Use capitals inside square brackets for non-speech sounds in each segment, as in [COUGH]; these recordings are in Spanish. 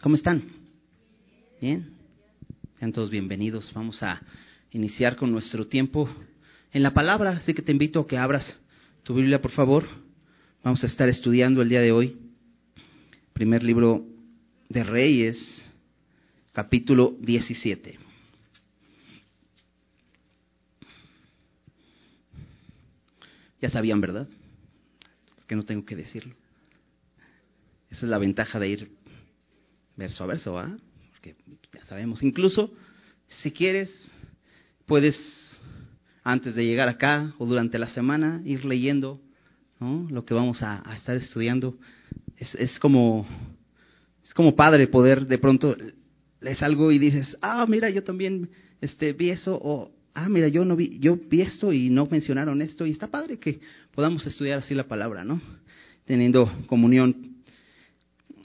¿Cómo están? Bien. Sean todos bienvenidos. Vamos a iniciar con nuestro tiempo en la palabra, así que te invito a que abras tu Biblia, por favor. Vamos a estar estudiando el día de hoy. Primer libro de Reyes, capítulo 17. Ya sabían, ¿verdad? Que no tengo que decirlo. Esa es la ventaja de ir verso a verso, ¿ah? Porque ya sabemos. Incluso, si quieres, puedes, antes de llegar acá o durante la semana, ir leyendo lo que vamos a, estar estudiando. Es, es, como, es como padre poder de pronto lees algo y dices, ah, mira, yo también este, vi eso, o ah, mira, yo no vi, yo vi esto y no mencionaron esto, y está padre que podamos estudiar así la palabra, ¿no? Teniendo comunión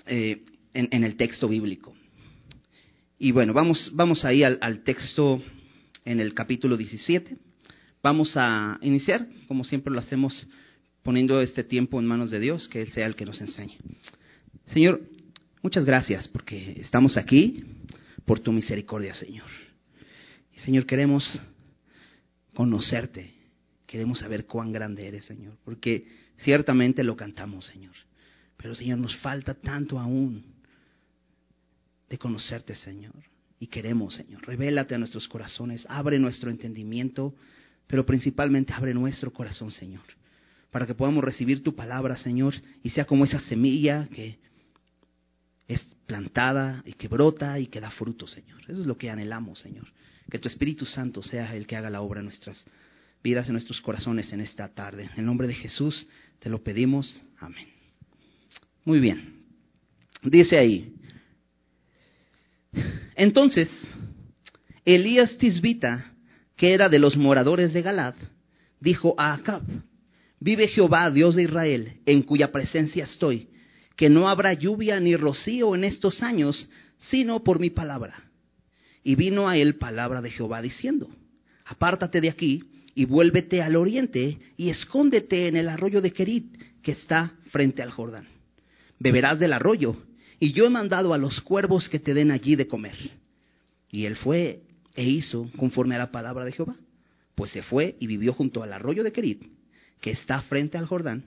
eh, en, el texto bíblico. Y bueno, vamos, vamos ahí al, al texto en el capítulo 17. Vamos a iniciar, como siempre lo hacemos, poniendo este tiempo en manos de Dios, que Él sea el que nos enseñe. Señor, muchas gracias porque estamos aquí por tu misericordia, Señor. Y Señor, queremos conocerte, queremos saber cuán grande eres, Señor, porque ciertamente lo cantamos, Señor. Pero, Señor, nos falta tanto aún de conocerte, Señor. Y queremos, Señor, revélate a nuestros corazones, abre nuestro entendimiento, pero principalmente abre nuestro corazón, Señor, para que podamos recibir tu palabra, Señor, y sea como esa semilla que es plantada y que brota y que da fruto, Señor. Eso es lo que anhelamos, Señor. Que tu Espíritu Santo sea el que haga la obra en nuestras vidas, en nuestros corazones en esta tarde. En el nombre de Jesús te lo pedimos. Amén. Muy bien. Dice ahí. Entonces, Elías Tisbita, que era de los moradores de Galad, dijo a Acab, vive Jehová, Dios de Israel, en cuya presencia estoy, que no habrá lluvia ni rocío en estos años, sino por mi palabra. Y vino a él palabra de Jehová diciendo, apártate de aquí y vuélvete al oriente y escóndete en el arroyo de Kerit que está frente al Jordán. Beberás del arroyo y yo he mandado a los cuervos que te den allí de comer. Y él fue e hizo conforme a la palabra de Jehová. Pues se fue y vivió junto al arroyo de Kerit, que está frente al Jordán,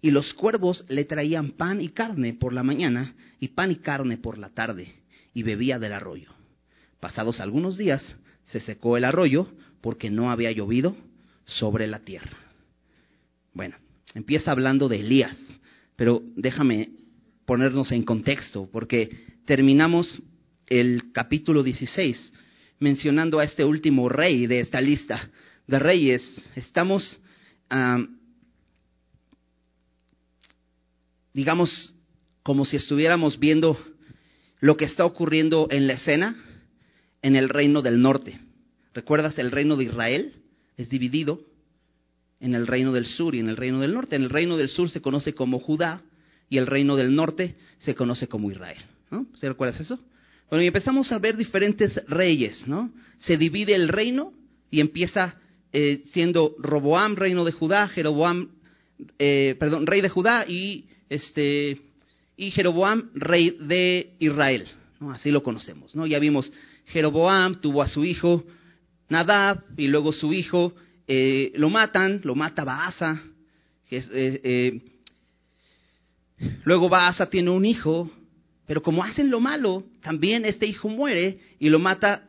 y los cuervos le traían pan y carne por la mañana y pan y carne por la tarde, y bebía del arroyo. Pasados algunos días se secó el arroyo porque no había llovido sobre la tierra. Bueno, empieza hablando de Elías, pero déjame ponernos en contexto porque terminamos el capítulo 16 mencionando a este último rey de esta lista de reyes. Estamos, digamos, como si estuviéramos viendo lo que está ocurriendo en la escena en el reino del norte. ¿Recuerdas el reino de Israel? Es dividido en el reino del sur y en el reino del norte. En el reino del sur se conoce como Judá y el reino del norte se conoce como Israel. ¿no? ¿Se recuerdas eso? Bueno, y empezamos a ver diferentes reyes, ¿no? Se divide el reino y empieza eh, siendo Roboam, reino de Judá, Jeroboam, eh, perdón, rey de Judá y este y Jeroboam, rey de Israel. ¿no? Así lo conocemos, ¿no? Ya vimos Jeroboam tuvo a su hijo Nadab y luego su hijo eh, lo matan, lo mata Baasa. Eh, eh, luego Baasa tiene un hijo, pero como hacen lo malo, también este hijo muere y lo mata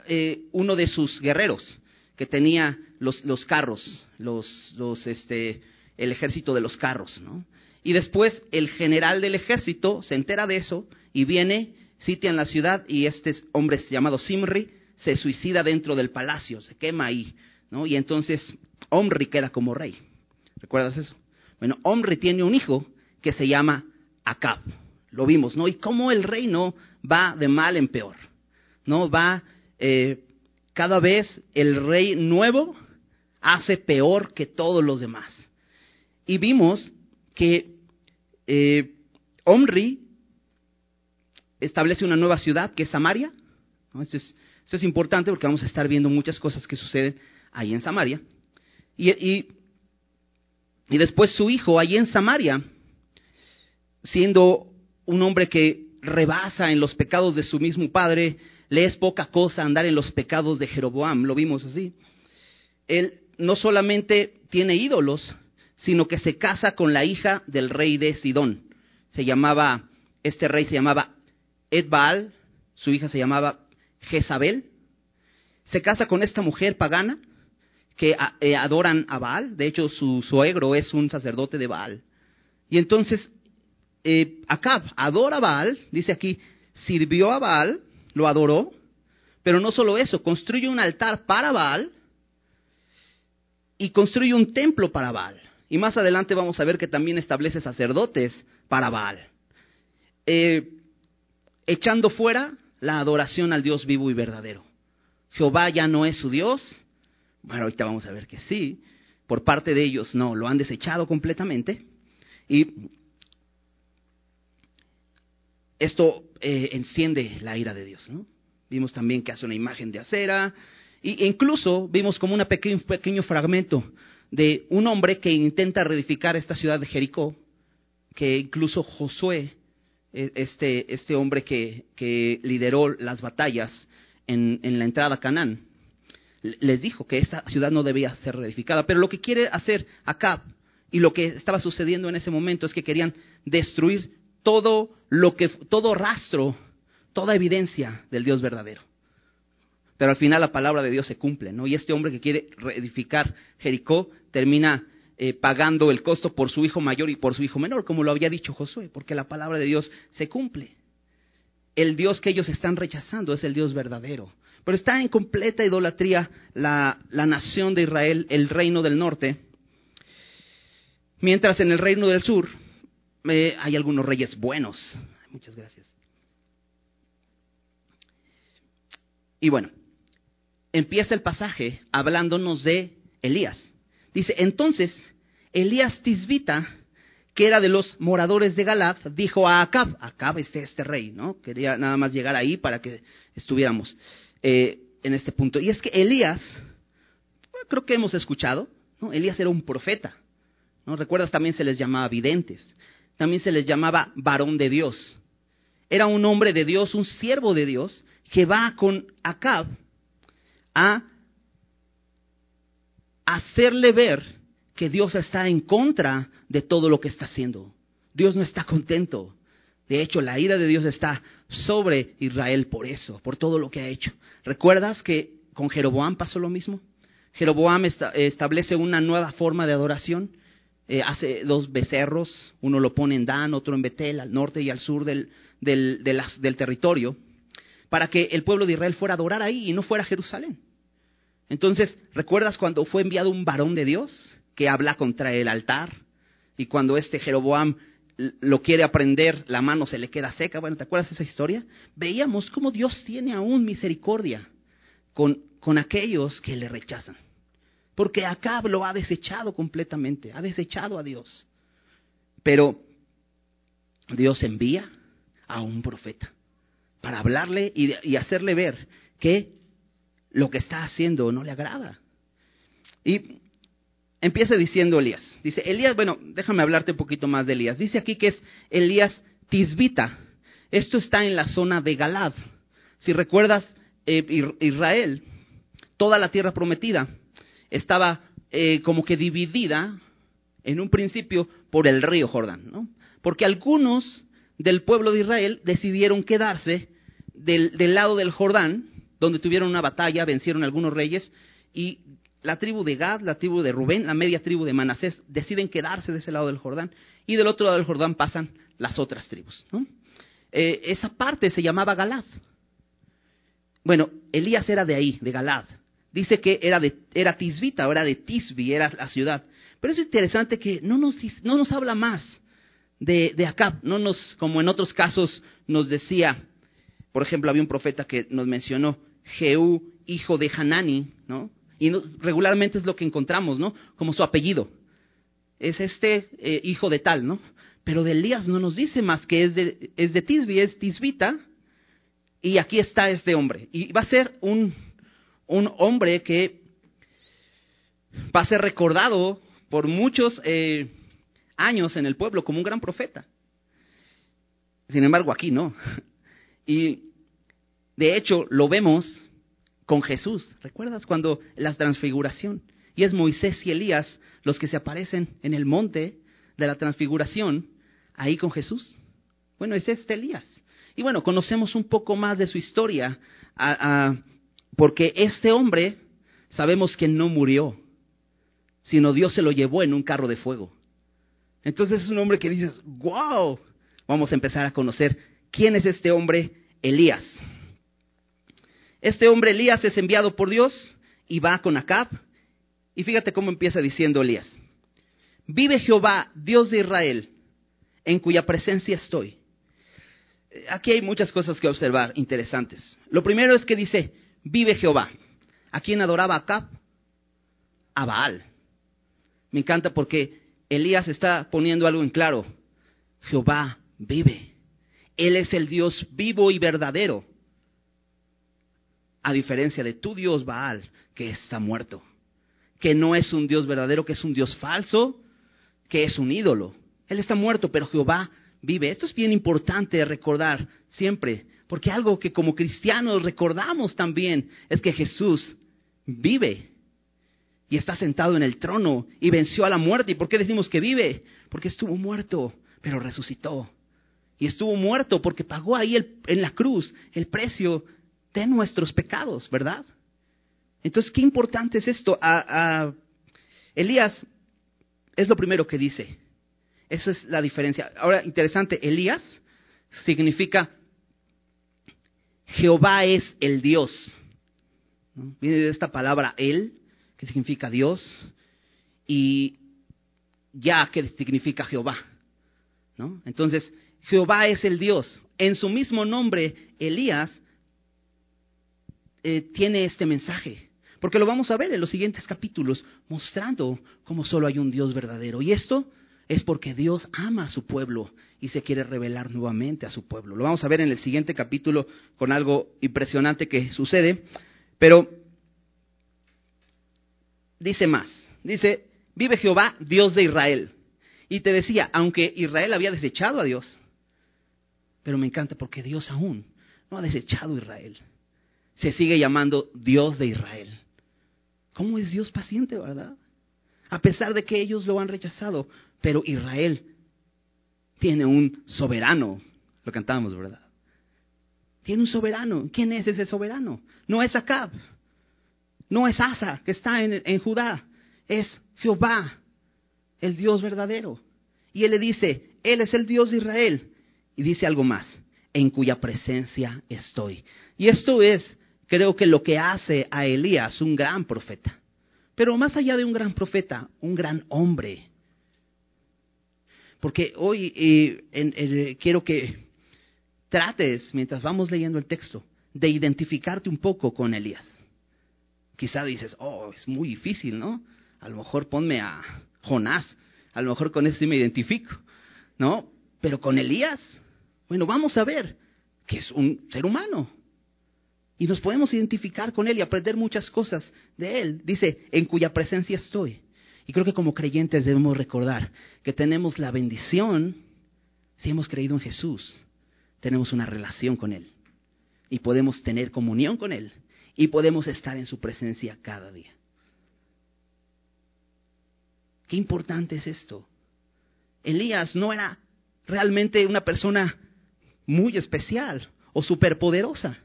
uno de sus guerreros que tenía los, los carros, los, los, este, el ejército de los carros, ¿no? Y después el general del ejército se entera de eso y viene en la ciudad y este hombre llamado Simri se suicida dentro del palacio, se quema ahí, ¿no? Y entonces Omri queda como rey. ¿Recuerdas eso? Bueno, Omri tiene un hijo que se llama Acab. Lo vimos, ¿no? Y cómo el reino va de mal en peor, ¿no? Va eh, cada vez el rey nuevo hace peor que todos los demás. Y vimos que eh, Omri establece una nueva ciudad que es Samaria. Esto, es, importante porque vamos a estar viendo muchas cosas que suceden ahí en Samaria. Y, y, después su hijo ahí en Samaria, siendo un hombre que rebasa en los pecados de su mismo padre, le es poca cosa andar en los pecados de Jeroboam, lo vimos así. Él no solamente tiene ídolos, sino que se casa con la hija del rey de Sidón. Se llamaba, este rey se llamaba Edbaal, su hija se llamaba Jezabel. Se casa con esta mujer pagana que eh, adoran a Baal. De hecho, su suegro es un sacerdote de Baal. Y entonces, eh, Acab adora a Baal, dice aquí, sirvió a Baal, lo adoró, pero no solo eso, construye un altar para Baal y construye un templo para Baal. Y más adelante vamos a ver que también establece sacerdotes para Baal. Eh, echando fuera la adoración al Dios vivo y verdadero. Jehová ya no es su Dios. Bueno, ahorita vamos a ver que sí. Por parte de ellos no, lo han desechado completamente. Y esto eh, enciende la ira de Dios. ¿no? Vimos también que hace una imagen de acera. e incluso vimos como un pequeño, pequeño fragmento de un hombre que intenta reedificar esta ciudad de Jericó, que incluso Josué, e, este, este hombre que, que lideró las batallas en, en la entrada a Canaán, les dijo que esta ciudad no debía ser reedificada. Pero lo que quiere hacer Acab y lo que estaba sucediendo en ese momento es que querían destruir todo lo que todo rastro, toda evidencia del Dios verdadero. Pero al final la palabra de Dios se cumple, ¿no? Y este hombre que quiere reedificar Jericó termina eh, pagando el costo por su hijo mayor y por su hijo menor, como lo había dicho Josué, porque la palabra de Dios se cumple. El Dios que ellos están rechazando es el Dios verdadero. Pero está en completa idolatría la, la nación de Israel, el reino del norte, mientras en el reino del sur hay algunos reyes buenos. Muchas gracias. Y bueno, empieza el pasaje hablándonos de Elías. Dice, entonces, Elías Tisbita, que era de los moradores de Galad, dijo a Acab, Acab este, este rey, ¿no? Quería nada más llegar ahí para que estuviéramos eh, en este punto. Y es que Elías, creo que hemos escuchado, ¿no? Elías era un profeta, ¿no? Recuerdas, también se les llamaba videntes, también se les llamaba varón de Dios. Era un hombre de Dios, un siervo de Dios, que va con Acab a hacerle ver que Dios está en contra de todo lo que está haciendo. Dios no está contento. De hecho, la ira de Dios está sobre Israel por eso, por todo lo que ha hecho. ¿Recuerdas que con Jeroboam pasó lo mismo? Jeroboam establece una nueva forma de adoración. Eh, hace dos becerros, uno lo pone en Dan, otro en Betel, al norte y al sur del, del, territorio, para que el pueblo de Israel fuera a adorar ahí y no fuera a Jerusalén. Entonces, ¿recuerdas cuando fue enviado un varón de Dios que habla contra el altar? Y cuando este Jeroboam lo quiere aprender, la mano se le queda seca. Bueno, ¿te acuerdas esa historia? Veíamos cómo Dios tiene aún misericordia con, con aquellos que le rechazan. Porque Acab lo ha desechado completamente, ha desechado a Dios. Pero Dios envía a un profeta para hablarle y, hacerle ver que lo que está haciendo no le agrada. Y empieza diciendo Elías. Dice, Elías, bueno, déjame hablarte un poquito más de Elías. Dice aquí que es Elías Tisbita. Esto está en la zona de Galad. Si recuerdas, eh, Israel, toda la tierra prometida, estaba eh, como que dividida en un principio por el río Jordán, ¿no? Porque algunos del pueblo de Israel decidieron quedarse del, lado del Jordán donde tuvieron una batalla, vencieron algunos reyes, y la tribu de Gad, la tribu de Rubén, la media tribu de Manasés, deciden quedarse de ese lado del Jordán, y del otro lado del Jordán pasan las otras tribus. Eh, esa parte se llamaba Galad. Bueno, Elías era de ahí, de Galad. Dice que era, de, era Tisbita, era de Tisbi, era la ciudad. Pero es interesante que no nos, no nos habla más de, de no nos, como en otros casos nos decía, por ejemplo, había un profeta que nos mencionó, Jehú, hijo de Hanani, ¿no? Y regularmente es lo que encontramos, ¿no? Como su apellido. Es este eh, hijo de tal, ¿no? Pero de Elías no nos dice más que es de, es de Tisbi, es Tisbita, y aquí está este hombre. Y va a ser un, un hombre que va a ser recordado por muchos eh, años en el pueblo como un gran profeta. Sin embargo, aquí no. [LAUGHS] Y de hecho lo vemos con Jesús. ¿Recuerdas cuando la transfiguración? Y es Moisés y Elías los que se aparecen en el monte de la transfiguración, ahí con Jesús. Bueno, es este Elías. Y bueno, conocemos un poco más de su historia, porque este hombre sabemos que no murió, sino Dios se lo llevó en un carro de fuego. Entonces es un hombre que dices, wow, vamos a empezar a conocer quién es este hombre, Elías. Este hombre Elías es enviado por Dios y va con Acab. Y fíjate cómo empieza diciendo Elías. Vive Jehová, Dios de Israel, en cuya presencia estoy. Aquí hay muchas cosas que observar interesantes. Lo primero es que dice, vive Jehová. ¿A quién adoraba Acab? A Baal. Me encanta porque Elías está poniendo algo en claro. Jehová vive. Él es el Dios vivo y verdadero a diferencia de tu Dios Baal, que está muerto, que no es un Dios verdadero, que es un Dios falso, que es un ídolo. Él está muerto, pero Jehová vive. Esto es bien importante recordar siempre, porque algo que como cristianos recordamos también es que Jesús vive y está sentado en el trono y venció a la muerte. ¿Y por qué decimos que vive? Porque estuvo muerto, pero resucitó. Y estuvo muerto porque pagó ahí en la cruz el precio de nuestros pecados, ¿verdad? Entonces, qué importante es esto. A, Elías es lo primero que dice. Esa es la diferencia. Ahora, interesante, Elías significa Jehová es el Dios. Viene de esta palabra él, que significa Dios, y ya que significa Jehová. Entonces, Jehová es el Dios. En su mismo nombre, Elías eh, tiene este mensaje. Porque lo vamos a ver en los siguientes capítulos, mostrando cómo solo hay un Dios verdadero. Y esto es porque Dios ama a su pueblo y se quiere revelar nuevamente a su pueblo. Lo vamos a ver en el siguiente capítulo con algo impresionante que sucede. Pero dice más, dice, vive Jehová, Dios de Israel. Y te decía, aunque Israel había desechado a Dios, pero me encanta porque Dios aún no ha desechado a Israel se sigue llamando Dios de Israel. ¿Cómo es Dios paciente, verdad? A pesar de que ellos lo han rechazado, pero Israel tiene un soberano, lo cantamos, ¿verdad? Tiene un soberano. ¿Quién es ese soberano? No es Acab, no es Asa, que está en, en Judá, es Jehová, el Dios verdadero. Y él le dice, Él es el Dios de Israel. Y dice algo más, en cuya presencia estoy. Y esto es creo que lo que hace a Elías un gran profeta. Pero más allá de un gran profeta, un gran hombre. Porque hoy eh, quiero que trates, mientras vamos leyendo el texto, de identificarte un poco con Elías. Quizá dices, oh, es muy difícil, ¿no? A lo mejor ponme a Jonás, a lo mejor con ese sí me identifico, ¿no? Pero con Elías, bueno, vamos a ver que es un ser humano, y nos podemos identificar con Él y aprender muchas cosas de Él. Dice, en cuya presencia estoy. Y creo que como creyentes debemos recordar que tenemos la bendición, si hemos creído en Jesús, tenemos una relación con Él. Y podemos tener comunión con Él. Y podemos estar en su presencia cada día. Qué importante es esto. Elías no era realmente una persona muy especial o superpoderosa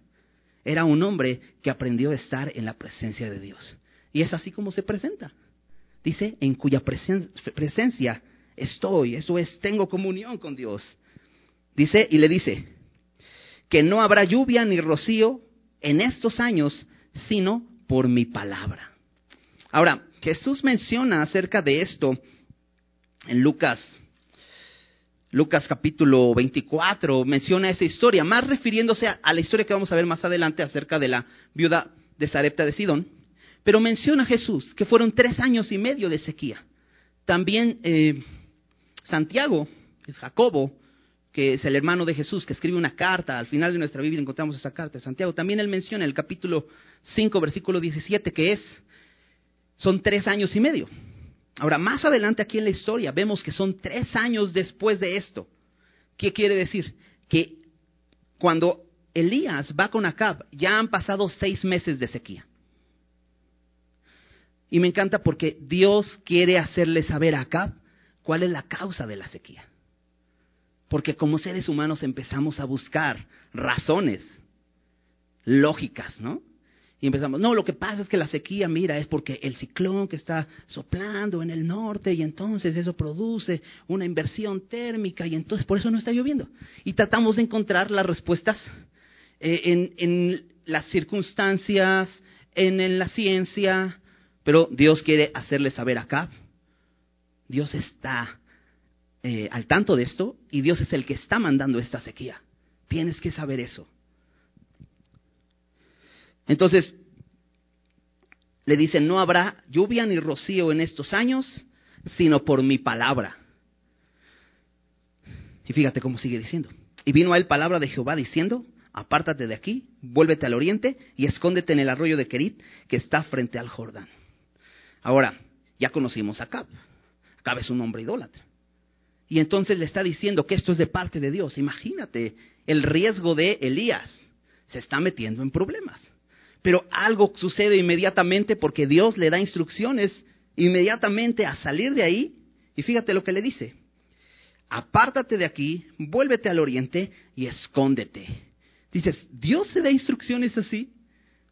era un hombre que aprendió a estar en la presencia de Dios. Y es así como se presenta. Dice, en cuya presencia estoy, eso es, tengo comunión con Dios. Dice, y le dice, que no habrá lluvia ni rocío en estos años, sino por mi palabra. Ahora, Jesús menciona acerca de esto en Lucas Lucas capítulo 24 menciona esa historia, más refiriéndose a, la historia que vamos a ver más adelante acerca de la viuda de Sarepta de Sidón, pero menciona Jesús que fueron tres años y medio de sequía. También eh, Santiago, es Jacobo, que es el hermano de Jesús, que escribe una carta, al final de nuestra Biblia encontramos esa carta de Santiago, también él menciona en el capítulo 5, versículo 17, que es, son tres años y medio. Ahora, más adelante aquí en la historia vemos que son tres años después de esto. ¿Qué quiere decir? que cuando Elías va con Acab, ya han pasado seis meses de sequía. Y me encanta porque Dios quiere hacerle saber a Acab cuál es la causa de la sequía. Porque como seres humanos empezamos a buscar razones lógicas, ¿no? Y empezamos, no, lo que pasa es que la sequía, mira, es porque el ciclón que está soplando en el norte y entonces eso produce una inversión térmica y entonces por eso no está lloviendo. Y tratamos de encontrar las respuestas eh, en, las circunstancias, en, la ciencia, pero Dios quiere hacerle saber acá. Dios está eh, al tanto de esto y Dios es el que está mandando esta sequía. Tienes que saber eso. Entonces, le dicen, no habrá lluvia ni rocío en estos años, sino por mi palabra. Y fíjate cómo sigue diciendo. Y vino a él palabra de Jehová diciendo, apártate de aquí, vuélvete al oriente y escóndete en el arroyo de Kerit que está frente al Jordán. Ahora, ya conocimos a Acab. Acab es un hombre idólatra. Y entonces le está diciendo que esto es de parte de Dios. Imagínate el riesgo de Elías. Se está metiendo en problemas. Pero algo sucede inmediatamente porque Dios le da instrucciones inmediatamente a salir de ahí. Y fíjate lo que le dice. Apártate de aquí, vuélvete al oriente y escóndete. Dices, ¿Dios se da instrucciones así?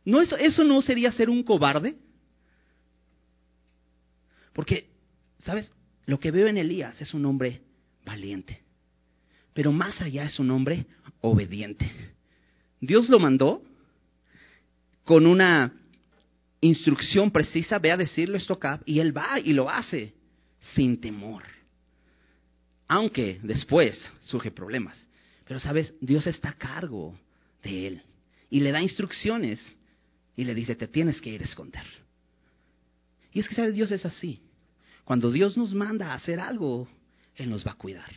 ¿No eso, ¿Eso no sería ser un cobarde? Porque, ¿sabes? Lo que veo en Elías es un hombre valiente. Pero más allá es un hombre obediente. Dios lo mandó con una instrucción precisa, ve a decirle esto acá, y él va y lo hace sin temor. Aunque después surge problemas. Pero sabes, Dios está a cargo de él y le da instrucciones y le dice, te tienes que ir a esconder. Y es que, sabes, Dios es así. Cuando Dios nos manda a hacer algo, Él nos va a cuidar.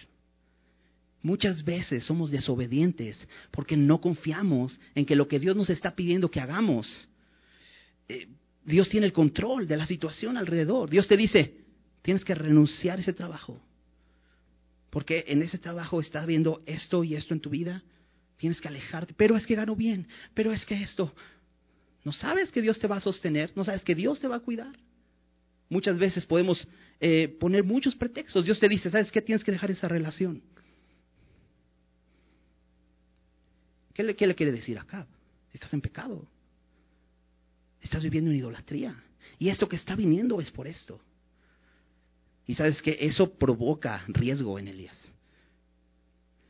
Muchas veces somos desobedientes porque no confiamos en que lo que Dios nos está pidiendo que hagamos, eh, Dios tiene el control de la situación alrededor. Dios te dice, tienes que renunciar a ese trabajo. Porque en ese trabajo estás viendo esto y esto en tu vida. Tienes que alejarte. Pero es que gano bien. Pero es que esto. No sabes que Dios te va a sostener. No sabes que Dios te va a cuidar. Muchas veces podemos eh, poner muchos pretextos. Dios te dice, ¿sabes qué? Tienes que dejar esa relación. ¿Qué le, quiere decir acá? Estás en pecado. Estás viviendo en idolatría. Y esto que está viniendo es por esto. Y sabes que eso provoca riesgo en Elías.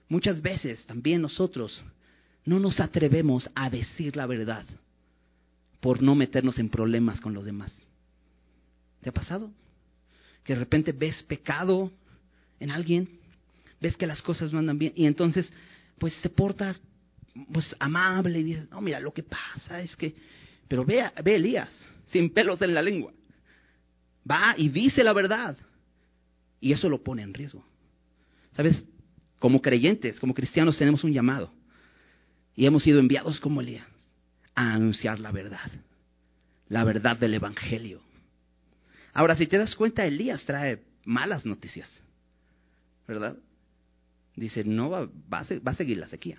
Muchas veces también nosotros no nos atrevemos a decir la verdad por no meternos en problemas con los demás. ¿Te ha pasado? Que de repente ves pecado en alguien, ves que las cosas no andan bien y entonces pues te portas pues amable y dices, no, mira, lo que pasa es que, pero ve, ve Elías, sin pelos en la lengua, va y dice la verdad, y eso lo pone en riesgo. ¿Sabes? Como creyentes, como cristianos tenemos un llamado, y hemos sido enviados como Elías a anunciar la verdad, la verdad del Evangelio. Ahora, si te das cuenta, Elías trae malas noticias, ¿verdad? Dice, no va, va, a, seguir la sequía.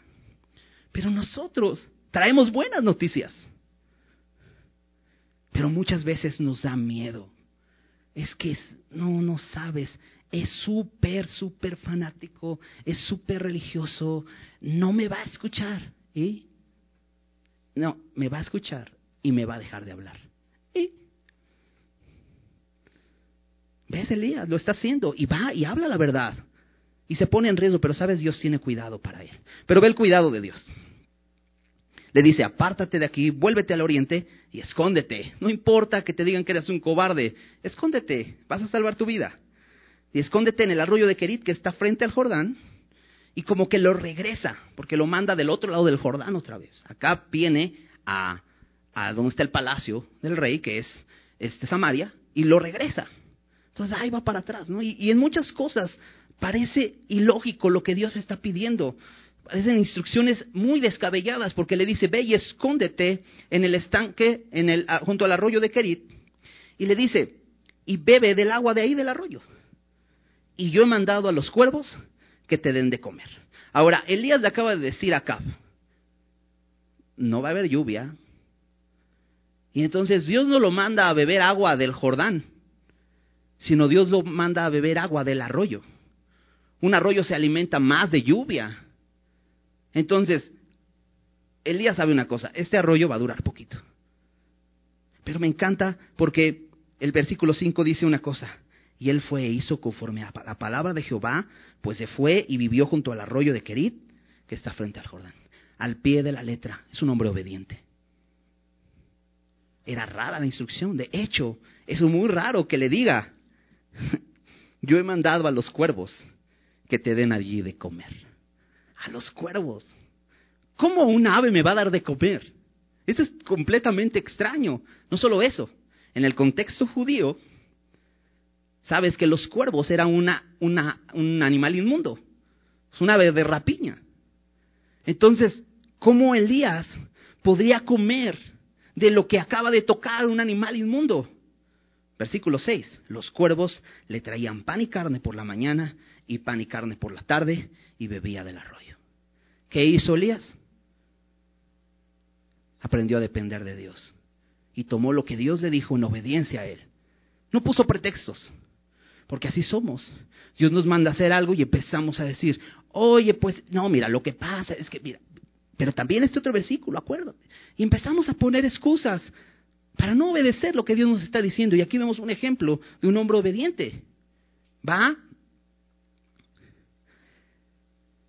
Pero nosotros traemos buenas noticias. Pero muchas veces nos da miedo. Es que no, no sabes, es súper, súper fanático, es súper religioso, no me va a escuchar. ¿Y? No, me va a escuchar y me va a dejar de hablar. ¿Ves, Elías? Lo está haciendo y va y habla la verdad y se pone en riesgo, pero sabes, Dios tiene cuidado para él. Pero ve el cuidado de Dios. Le dice, apártate de aquí, vuélvete al oriente y escóndete. No importa que te digan que eres un cobarde, escóndete, vas a salvar tu vida. Y escóndete en el arroyo de Kerit que está frente al Jordán y como que lo regresa, porque lo manda del otro lado del Jordán otra vez. Acá viene a, a donde está el palacio del rey, que es este, Samaria, y lo regresa. Entonces ahí va para atrás, ¿no? y en muchas cosas parece ilógico lo que Dios está pidiendo. Parecen instrucciones muy descabelladas porque le dice, ve y escóndete en el estanque, en el, junto al arroyo de Kerit. Y le dice, y bebe del agua de ahí del arroyo. Y yo he mandado a los cuervos que te den de comer. Ahora, Elías le acaba de decir a Acab, no va a haber lluvia. Y entonces Dios no lo manda a beber agua del Jordán, sino Dios lo manda a beber agua del arroyo. Un arroyo se alimenta más de lluvia. Entonces, Elías sabe una cosa, este arroyo va a durar poquito. Pero me encanta porque el versículo 5 dice una cosa, y él fue e hizo conforme a la palabra de Jehová, pues se fue y vivió junto al arroyo de Kerit, que está frente al Jordán, al pie de la letra. Es un hombre obediente. Era rara la instrucción. De hecho, es muy raro que le diga, yo he mandado a los cuervos que te den allí de comer. A los cuervos. ¿Cómo un ave me va a dar de comer? Eso es completamente extraño. No solo eso, en el contexto judío, sabes que los cuervos eran una, un animal inmundo, es un ave de rapiña. Entonces, ¿cómo Elías podría comer de lo que acaba de tocar un animal inmundo? Versículo 6. Los cuervos le traían pan y carne por la mañana y pan y carne por la tarde y bebía del arroyo. ¿Qué hizo Elías? aprendió a depender de Dios y tomó lo que Dios le dijo en obediencia a Él. No puso pretextos, porque así somos. Dios nos manda a hacer algo y empezamos a decir, oye, pues no, mira, lo que pasa es que, mira, pero también este otro versículo, acuérdate. Y empezamos a poner excusas para no obedecer lo que Dios nos está diciendo. Y aquí vemos un ejemplo de un hombre obediente. Va,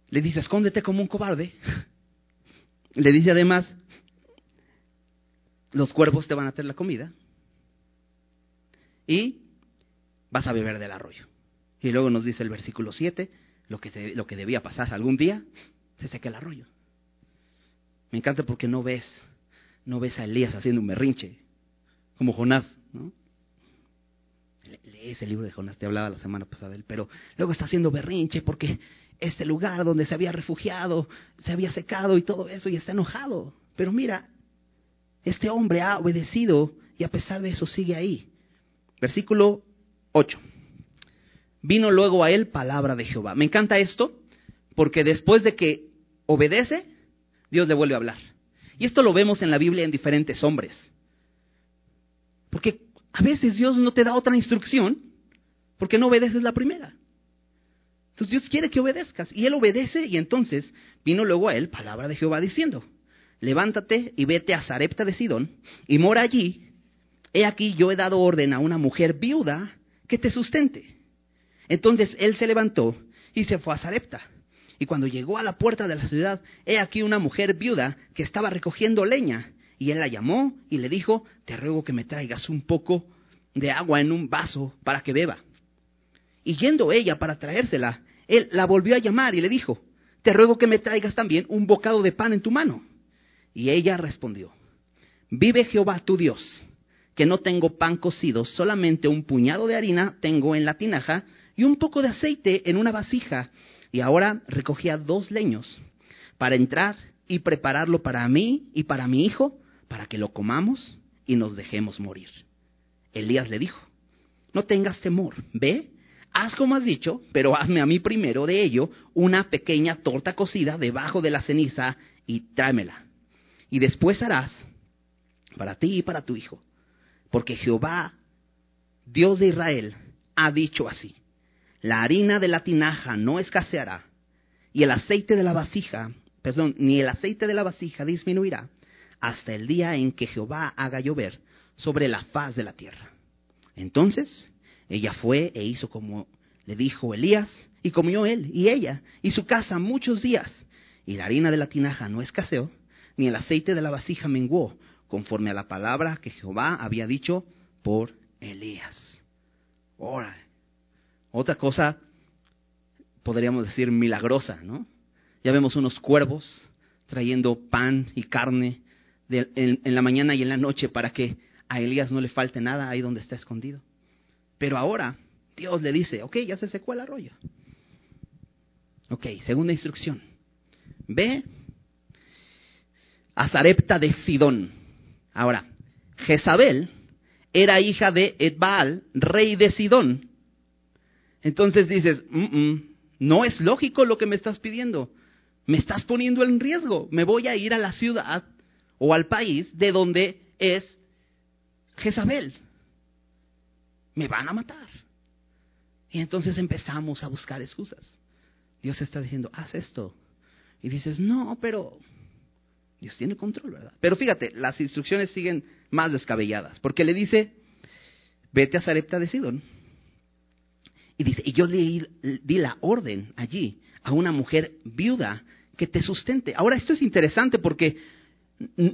le dice, escóndete como un cobarde. Le dice además, los cuervos te van a hacer la comida y vas a beber del arroyo. Y luego nos dice el versículo 7, lo que, lo que debía pasar algún día, se seca el arroyo. Me encanta porque no ves, no ves a Elías haciendo un berrinche, como Jonás, ¿no? Lees el libro de Jonás, te hablaba la semana pasada él, pero luego está haciendo berrinche porque este lugar donde se había refugiado se había secado y todo eso y está enojado. Pero mira, este hombre ha obedecido y a pesar de eso sigue ahí. Versículo 8. Vino luego a él palabra de Jehová. Me encanta esto porque después de que obedece, Dios le vuelve a hablar. Y esto lo vemos en la Biblia en diferentes hombres. Porque a veces Dios no te da otra instrucción porque no obedeces la primera. Entonces Dios quiere que obedezcas. Y él obedece y entonces vino luego a él palabra de Jehová diciendo, levántate y vete a Sarepta de Sidón y mora allí. He aquí yo he dado orden a una mujer viuda que te sustente. Entonces él se levantó y se fue a Sarepta. Y cuando llegó a la puerta de la ciudad, he aquí una mujer viuda que estaba recogiendo leña. Y él la llamó y le dijo, te ruego que me traigas un poco de agua en un vaso para que beba. Y yendo ella para traérsela, él la volvió a llamar y le dijo, te ruego que me traigas también un bocado de pan en tu mano. Y ella respondió, vive Jehová tu Dios, que no tengo pan cocido, solamente un puñado de harina tengo en la tinaja y un poco de aceite en una vasija. Y ahora recogía dos leños para entrar y prepararlo para mí y para mi hijo, para que lo comamos y nos dejemos morir. Elías le dijo, no tengas temor, ve, haz como has dicho, pero hazme a mí primero de ello una pequeña torta cocida debajo de la ceniza y tráemela y después harás para ti y para tu hijo. Porque Jehová, Dios de Israel, ha dicho así, la harina de la tinaja no escaseará, y el aceite de la vasija, perdón, ni el aceite de la vasija disminuirá, hasta el día en que Jehová haga llover sobre la faz de la tierra. Entonces ella fue e hizo como le dijo Elías, y comió él y ella y su casa muchos días, y la harina de la tinaja no escaseó, ni el aceite de la vasija menguó, conforme a la palabra que Jehová había dicho por Elías. Otra cosa, podríamos decir, milagrosa, ¿no? Ya vemos unos cuervos trayendo pan y carne en, la mañana y en la noche para que a Elías no le falte nada ahí donde está escondido. Pero ahora Dios le dice, ok, ya se secó el arroyo. Ok, segunda instrucción. Ve a Zarepta de Sidón. Ahora, Jezabel era hija de Edbaal, rey de Sidón. Entonces dices, no es lógico lo que me estás pidiendo, me estás poniendo en riesgo. Me voy a ir a la ciudad o al país de donde es Jezabel. Me van a matar. Y entonces empezamos a buscar excusas. Dios está diciendo, haz esto. Y dices, no, pero Dios tiene control, ¿verdad? Pero fíjate, las instrucciones siguen más descabelladas, porque le dice, vete a Sarepta de Sidón. Y dice, y yo le di la orden allí a una mujer viuda que te sustente. Ahora, esto es interesante porque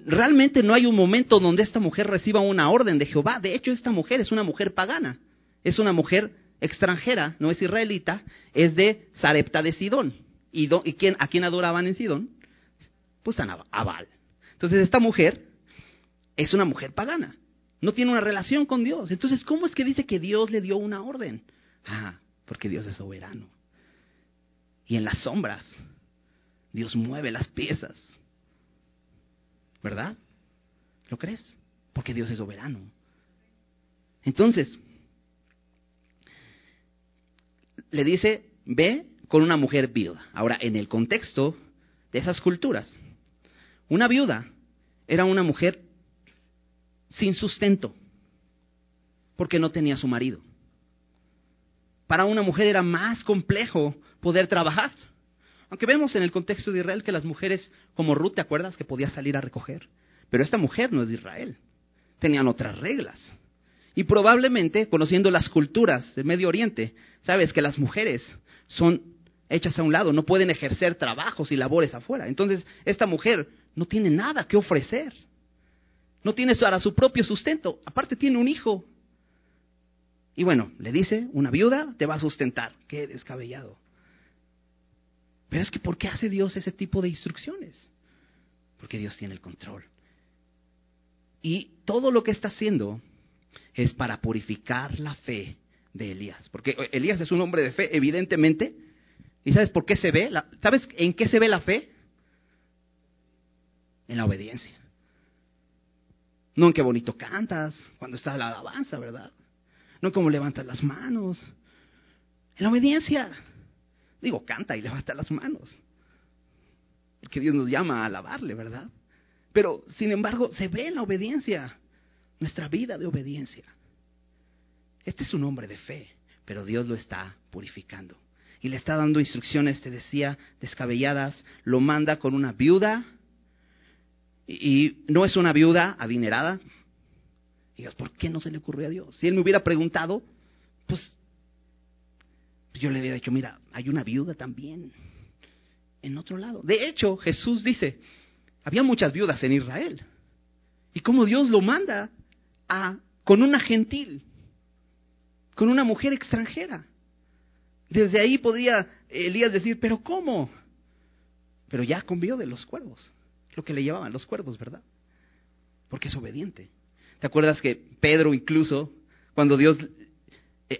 realmente no hay un momento donde esta mujer reciba una orden de Jehová. De hecho, esta mujer es una mujer pagana. Es una mujer extranjera, no es israelita, es de Sarepta de Sidón. ¿Y, quién, a quién adoraban en Sidón? Pues a Baal. Entonces, esta mujer es una mujer pagana. No tiene una relación con Dios. Entonces, ¿cómo es que dice que Dios le dio una orden? Ah, porque Dios es soberano. Y en las sombras, Dios mueve las piezas. ¿Verdad? ¿Lo crees? Porque Dios es soberano. Entonces, le dice, ve con una mujer viuda. Ahora, en el contexto de esas culturas, una viuda era una mujer sin sustento, porque no tenía su marido. Para una mujer era más complejo poder trabajar. Aunque vemos en el contexto de Israel que las mujeres, como Ruth, ¿te acuerdas que podía salir a recoger? Pero esta mujer no es de Israel. Tenían otras reglas. Y probablemente, conociendo las culturas del Medio Oriente, sabes que las mujeres son hechas a un lado, no pueden ejercer trabajos y labores afuera. Entonces, esta mujer no tiene nada que ofrecer. No tiene para su propio sustento. Aparte tiene un hijo. Y bueno, le dice, una viuda te va a sustentar. Qué descabellado. Pero es que ¿por qué hace Dios ese tipo de instrucciones? Porque Dios tiene el control. Y todo lo que está haciendo es para purificar la fe de Elías. Porque Elías es un hombre de fe, evidentemente. ¿Y sabes por qué se ve? ¿Sabes en qué se ve la fe? En la obediencia. No en qué bonito cantas cuando está la alabanza, ¿verdad? No en cómo levantas las manos. En la obediencia. Digo, canta y [LAUGHS] levanta las manos. Porque Dios nos llama a alabarle, ¿verdad? Pero, sin embargo, se ve la obediencia, nuestra vida de obediencia. Este es un hombre de fe, pero Dios lo está purificando. Y le está dando instrucciones, te decía, descabelladas. Lo manda con una viuda. Y, no es una viuda adinerada. Y digas, ¿por qué no se le ocurrió a Dios? Si él me hubiera preguntado, pues yo le hubiera dicho, mira, hay una viuda también en otro lado. De hecho, Jesús dice, había muchas viudas en Israel. Y cómo Dios lo manda a, con una gentil, con una mujer extranjera. Desde ahí podía Elías decir, pero ¿cómo? Pero ya convió de los cuervos, lo que le llevaban los cuervos, ¿verdad? Porque es obediente. ¿Te acuerdas que Pedro incluso, cuando Dios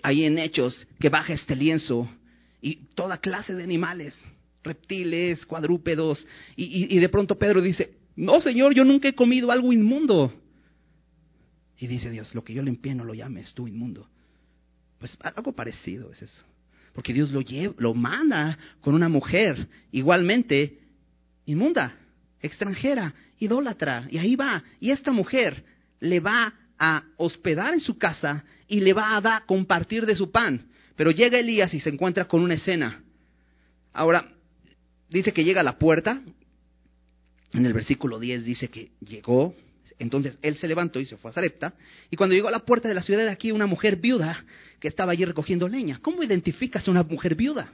ahí en Hechos que baja este lienzo y toda clase de animales, reptiles, cuadrúpedos, y, y, de pronto Pedro dice, no Señor, yo nunca he comido algo inmundo. Y dice Dios, lo que yo limpié no lo llames tú inmundo. Pues algo parecido es eso. Porque Dios lo, lleva, lo manda con una mujer igualmente inmunda, extranjera, idólatra. Y ahí va. Y esta mujer le va a hospedar en su casa y le va a dar, compartir de su pan. Pero llega Elías y se encuentra con una escena. Ahora, dice que llega a la puerta. En el versículo 10 dice que llegó. Entonces él se levantó y se fue a Sarepta. Y cuando llegó a la puerta de la ciudad de aquí, una mujer viuda que estaba allí recogiendo leña. ¿Cómo identificas a una mujer viuda?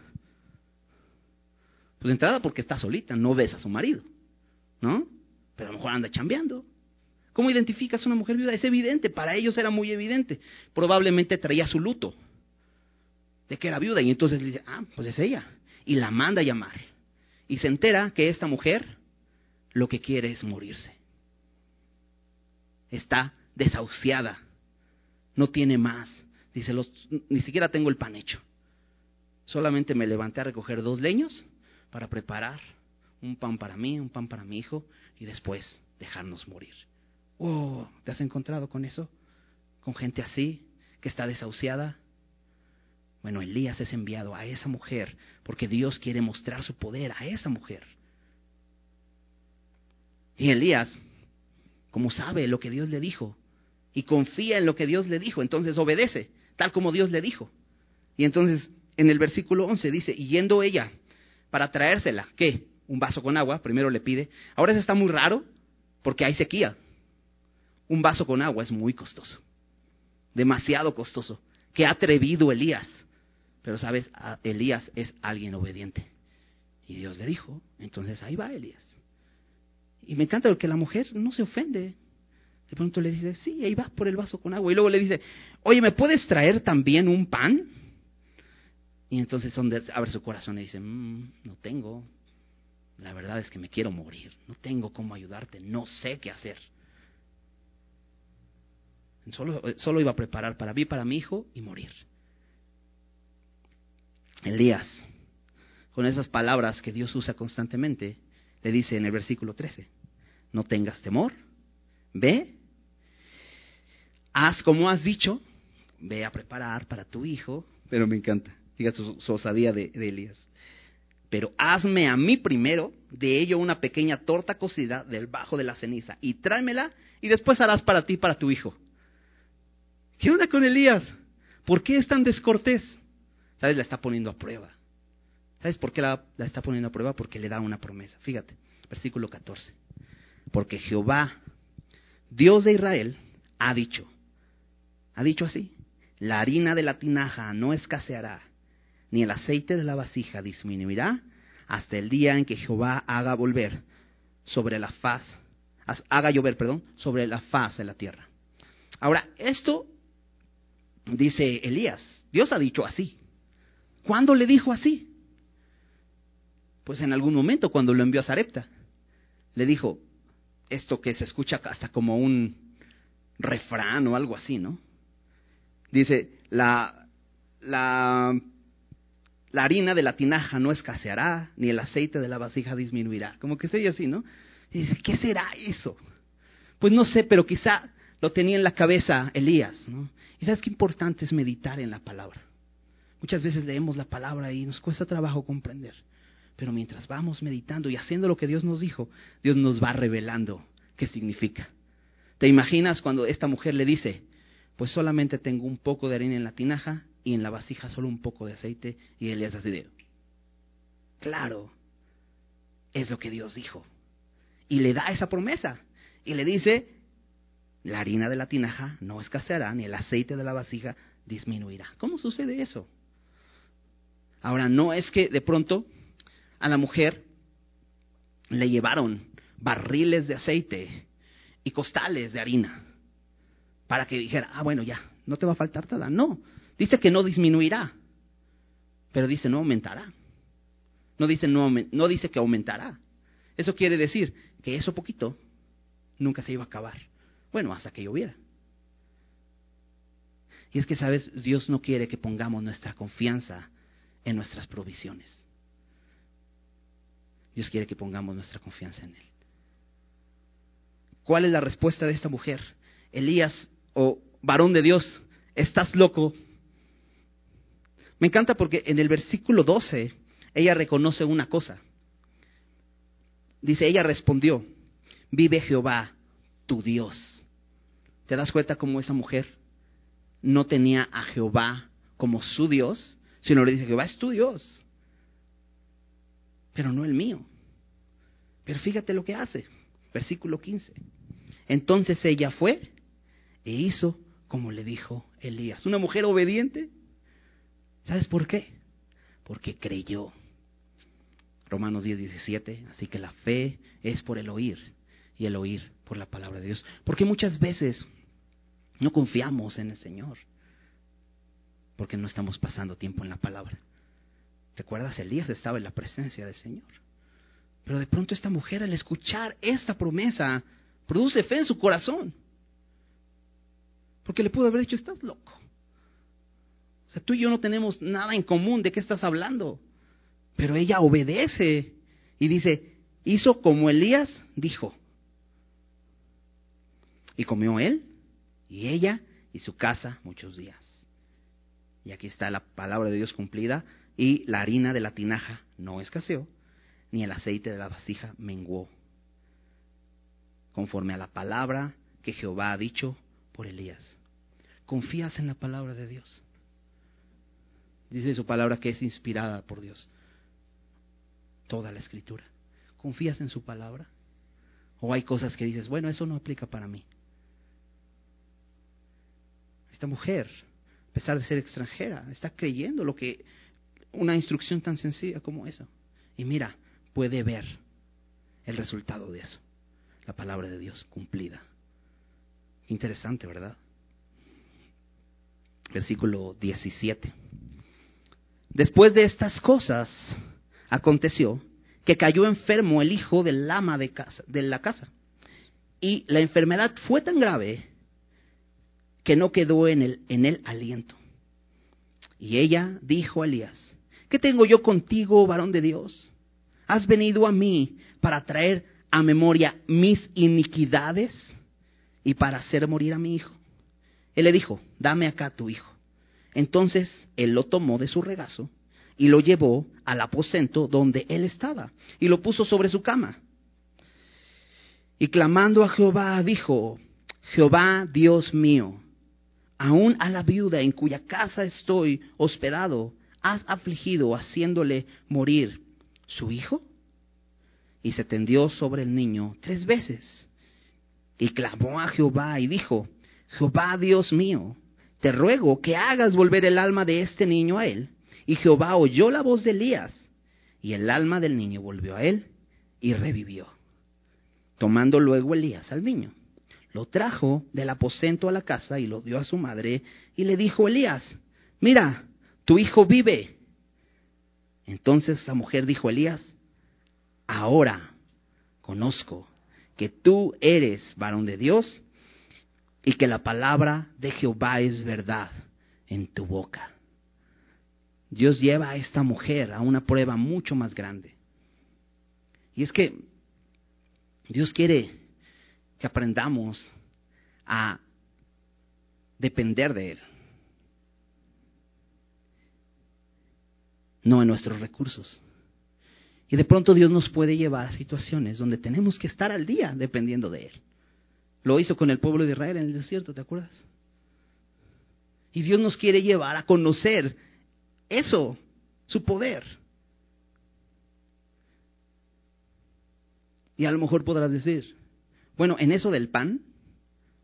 Pues de entrada porque está solita, no ves a su marido. ¿No? Pero a lo mejor anda chambeando. ¿Cómo identificas a una mujer viuda? Es evidente, para ellos era muy evidente. Probablemente traía su luto de que era viuda y entonces le dice, ah, pues es ella. Y la manda a llamar. Y se entera que esta mujer lo que quiere es morirse. Está desahuciada. No tiene más. Dice, los, ni siquiera tengo el pan hecho. Solamente me levanté a recoger dos leños para preparar un pan para mí, un pan para mi hijo y después dejarnos morir. Oh, ¿te has encontrado con eso? ¿Con gente así, que está desahuciada? Bueno, Elías es enviado a esa mujer porque Dios quiere mostrar su poder a esa mujer. Y Elías, como sabe lo que Dios le dijo, y confía en lo que Dios le dijo, entonces obedece, tal como Dios le dijo. Y entonces en el versículo 11 dice, y yendo ella para traérsela, ¿qué? Un vaso con agua, primero le pide. Ahora eso está muy raro porque hay sequía. Un vaso con agua es muy costoso, demasiado costoso. Qué atrevido Elías. Pero sabes, Elías es alguien obediente. Y Dios le dijo, entonces ahí va Elías. Y me encanta porque la mujer no se ofende. De pronto le dice, sí, ahí va por el vaso con agua. Y luego le dice, oye, ¿me puedes traer también un pan? Y entonces abre su corazón y dice, mm, no tengo. La verdad es que me quiero morir. No tengo cómo ayudarte. No sé qué hacer. Solo, iba a preparar para mí, para mi hijo y morir. Elías, con esas palabras que Dios usa constantemente, le dice en el versículo 13, no tengas temor, ve, haz como has dicho, ve a preparar para tu hijo, pero me encanta, fíjate su, osadía de, de Elías, pero hazme a mí primero de ello una pequeña torta cocida del bajo de la ceniza y tráemela y después harás para ti, para tu hijo. ¿Qué onda con Elías? ¿Por qué es tan descortés? ¿Sabes? La está poniendo a prueba. ¿Sabes por qué la, está poniendo a prueba? Porque le da una promesa. Fíjate, versículo 14. Porque Jehová, Dios de Israel, ha dicho, ha dicho así, la harina de la tinaja no escaseará, ni el aceite de la vasija disminuirá hasta el día en que Jehová haga volver sobre la faz, haga llover, perdón, sobre la faz de la tierra. Ahora, esto dice Elías, Dios ha dicho así. ¿Cuándo le dijo así? Pues en algún momento cuando lo envió a Zarepta. Le dijo esto que se escucha hasta como un refrán o algo así, ¿no? Dice, la, la, la harina de la tinaja no escaseará, ni el aceite de la vasija disminuirá. Como que se así, ¿no? Y dice, ¿qué será eso? Pues no sé, pero quizá lo tenía en la cabeza Elías, ¿no? Y sabes qué importante es meditar en la palabra. Muchas veces leemos la palabra y nos cuesta trabajo comprender. Pero mientras vamos meditando y haciendo lo que Dios nos dijo, Dios nos va revelando qué significa. ¿Te imaginas cuando esta mujer le dice, pues solamente tengo un poco de harina en la tinaja y en la vasija solo un poco de aceite y es así de, claro, es lo que Dios dijo. Y le da esa promesa y le dice, la harina de la tinaja no escaseará ni el aceite de la vasija disminuirá. ¿Cómo sucede eso? Ahora, no es que de pronto a la mujer le llevaron barriles de aceite y costales de harina para que dijera, ah, bueno, ya, no te va a faltar nada. No, dice que no disminuirá, pero dice no aumentará. No dice, no, no dice que aumentará. Eso quiere decir que eso poquito nunca se iba a acabar. Bueno, hasta que lloviera. Y es que, sabes, Dios no quiere que pongamos nuestra confianza en nuestras provisiones. Dios quiere que pongamos nuestra confianza en Él. ¿Cuál es la respuesta de esta mujer? Elías, o varón de Dios, ¿estás loco? Me encanta porque en el versículo 12 ella reconoce una cosa. Dice, ella respondió, vive Jehová, tu Dios. ¿Te das cuenta cómo esa mujer no tenía a Jehová como su Dios, sino le dice, Jehová es tu Dios, pero no el mío. Pero fíjate lo que hace, versículo 15. Entonces ella fue e hizo como le dijo Elías. Una mujer obediente. ¿Sabes por qué? Porque creyó. Romanos 10, 17. Así que la fe es por el oír y el oír por la palabra de Dios. Porque muchas veces no confiamos en el Señor porque no estamos pasando tiempo en la palabra. ¿Recuerdas? Elías estaba en la presencia del Señor. Pero de pronto esta mujer al escuchar esta promesa produce fe en su corazón. Porque le pudo haber dicho, estás loco. O sea, tú y yo no tenemos nada en común, ¿de qué estás hablando? Pero ella obedece y dice, hizo como Elías dijo. Y comió él y ella y su casa muchos días. Y aquí está la palabra de Dios cumplida. Y la harina de la tinaja no escaseó, ni el aceite de la vasija menguó. conforme a la palabra que Jehová ha dicho por Elías. ¿Confías en la palabra de Dios? Dice su palabra que es inspirada por Dios. Toda la escritura. ¿Confías en su palabra? ¿O hay cosas que dices, bueno, eso no aplica para mí? Esta mujer, a pesar de ser extranjera, está creyendo lo que una instrucción tan sencilla como esa. Y mira, puede ver el resultado de eso. La palabra de Dios cumplida. Interesante, ¿verdad? Versículo 17. Después de estas cosas, aconteció que cayó enfermo el hijo del ama de, de la casa. Y la enfermedad fue tan grave que no quedó en el, en el aliento. Y ella dijo a Elías, ¿qué tengo yo contigo, varón de Dios? ¿Has venido a mí para traer a memoria mis iniquidades y para hacer morir a mi hijo? Él le dijo, dame acá tu hijo. Entonces él lo tomó de su regazo y lo llevó al aposento donde él estaba y lo puso sobre su cama. Y clamando a Jehová dijo, Jehová Dios mío, aún a la viuda en cuya casa estoy hospedado, has afligido haciéndole morir su hijo? Y se tendió sobre el niño tres veces. Y clamó a Jehová y dijo, Jehová Dios mío, te ruego que hagas volver el alma de este niño a él. Y Jehová oyó la voz de Elías, y el alma del niño volvió a él y revivió. Tomando luego Elías al niño, lo trajo del aposento a la casa y lo dio a su madre, y le dijo Elías, mira, tu hijo vive. Entonces la mujer dijo Elías, ahora conozco que tú eres varón de Dios y que la palabra de Jehová es verdad en tu boca. Dios lleva a esta mujer a una prueba mucho más grande. Y es que Dios quiere que aprendamos a depender de Él. no en nuestros recursos. Y de pronto Dios nos puede llevar a situaciones donde tenemos que estar al día dependiendo de Él. Lo hizo con el pueblo de Israel en el desierto, ¿te acuerdas? Y Dios nos quiere llevar a conocer eso, su poder. Y a lo mejor podrás decir, bueno, en eso del pan,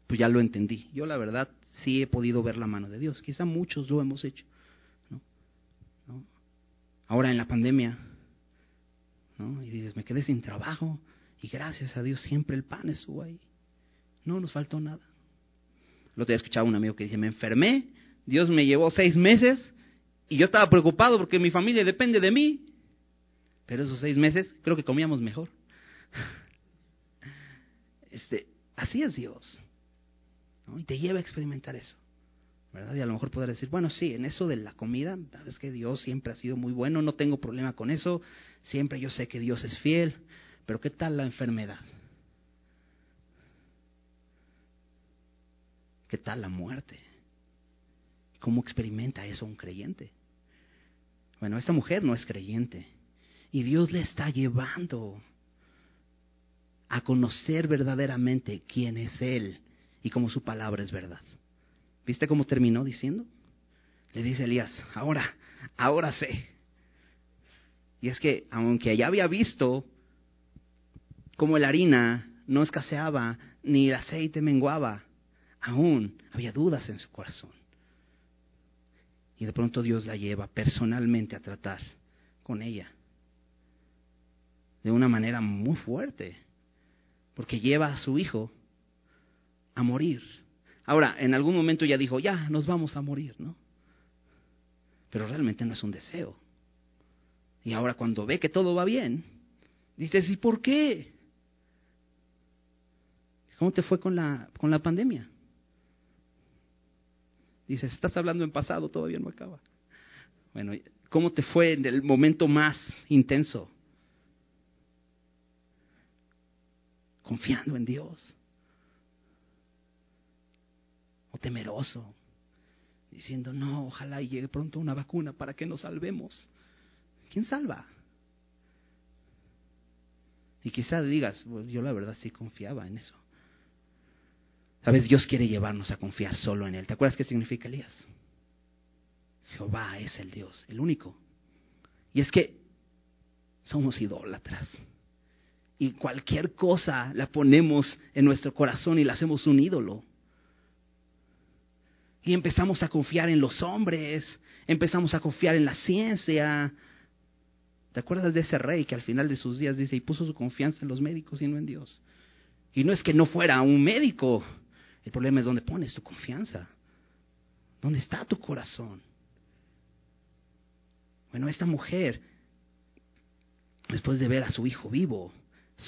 pues ya lo entendí. Yo la verdad sí he podido ver la mano de Dios. Quizá muchos lo hemos hecho. Ahora en la pandemia, ¿no? Y dices, me quedé sin trabajo y gracias a Dios siempre el pan estuvo ahí. No nos faltó nada. Lo te escuchado un amigo que dice, me enfermé, Dios me llevó seis meses y yo estaba preocupado porque mi familia depende de mí. Pero esos seis meses creo que comíamos mejor. [LAUGHS] Este, así es Dios. Y te lleva a experimentar eso. ¿verdad? Y a lo mejor podrás decir, bueno, sí, en eso de la comida, sabes que Dios siempre ha sido muy bueno, no tengo problema con eso, siempre yo sé que Dios es fiel, pero ¿qué tal la enfermedad? ¿Qué tal la muerte? ¿Cómo experimenta eso un creyente? Bueno, esta mujer no es creyente y Dios le está llevando a conocer verdaderamente quién es Él y cómo su palabra es verdad. ¿Viste cómo terminó diciendo? Le dice Elías, ahora, ahora sé. Y es que aunque ya había visto cómo la harina no escaseaba ni el aceite menguaba, aún había dudas en su corazón. Y de pronto Dios la lleva personalmente a tratar con ella. De una manera muy fuerte. Porque lleva a su hijo a morir. Ahora, en algún momento ya dijo, ya, nos vamos a morir, ¿no? Pero realmente no es un deseo. Y ahora cuando ve que todo va bien, dices, ¿y por qué? ¿Cómo te fue con la, con la pandemia? Dices, estás hablando en pasado, todavía no acaba. Bueno, ¿cómo te fue en el momento más intenso? Confiando en Dios o temeroso, diciendo, no, ojalá llegue pronto una vacuna para que nos salvemos. ¿Quién salva? Y quizá digas, yo la verdad sí confiaba en eso. Sabes, Dios quiere llevarnos a confiar solo en Él. ¿Te acuerdas qué significa Elías? Jehová es el Dios, el único. Y es que somos idólatras. Y cualquier cosa la ponemos en nuestro corazón y la hacemos un ídolo. Y empezamos a confiar en los hombres, empezamos a confiar en la ciencia. ¿Te acuerdas de ese rey que al final de sus días dice y puso su confianza en los médicos y no en Dios? Y no es que no fuera un médico, el problema es dónde pones tu confianza, dónde está tu corazón. Bueno, esta mujer, después de ver a su hijo vivo,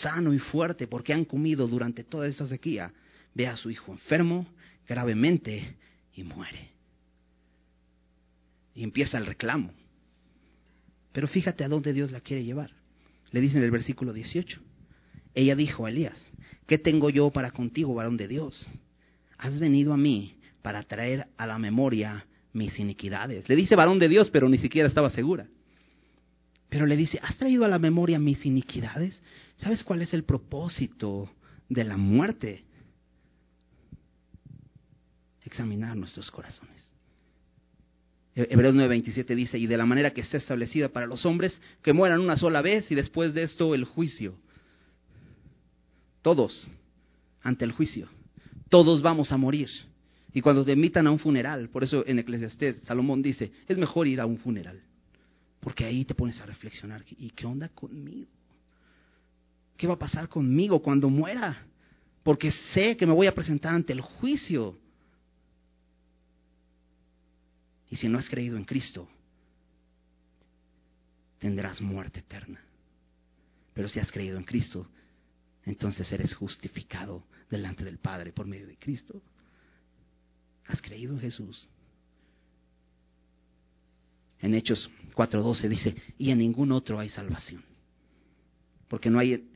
sano y fuerte, porque han comido durante toda esta sequía, ve a su hijo enfermo gravemente y muere. Y empieza el reclamo. Pero fíjate a dónde Dios la quiere llevar. Le dice en el versículo 18. Ella dijo a Elías, ¿qué tengo yo para contigo, varón de Dios? Has venido a mí para traer a la memoria mis iniquidades. Le dice varón de Dios, pero ni siquiera estaba segura. Pero le dice, ¿has traído a la memoria mis iniquidades? ¿Sabes cuál es el propósito de la muerte? Examinar nuestros corazones. Hebreos 9:27 dice, y de la manera que está establecida para los hombres, que mueran una sola vez y después de esto el juicio. Todos ante el juicio. Todos vamos a morir. Y cuando te invitan a un funeral, por eso en Eclesiastés Salomón dice, es mejor ir a un funeral, porque ahí te pones a reflexionar, ¿y qué onda conmigo? ¿Qué va a pasar conmigo cuando muera? Porque sé que me voy a presentar ante el juicio. Y si no has creído en Cristo, tendrás muerte eterna. Pero si has creído en Cristo, entonces eres justificado delante del Padre por medio de Cristo. ¿Has creído en Jesús? En Hechos 4:12 dice, y en ningún otro hay salvación. Porque no hay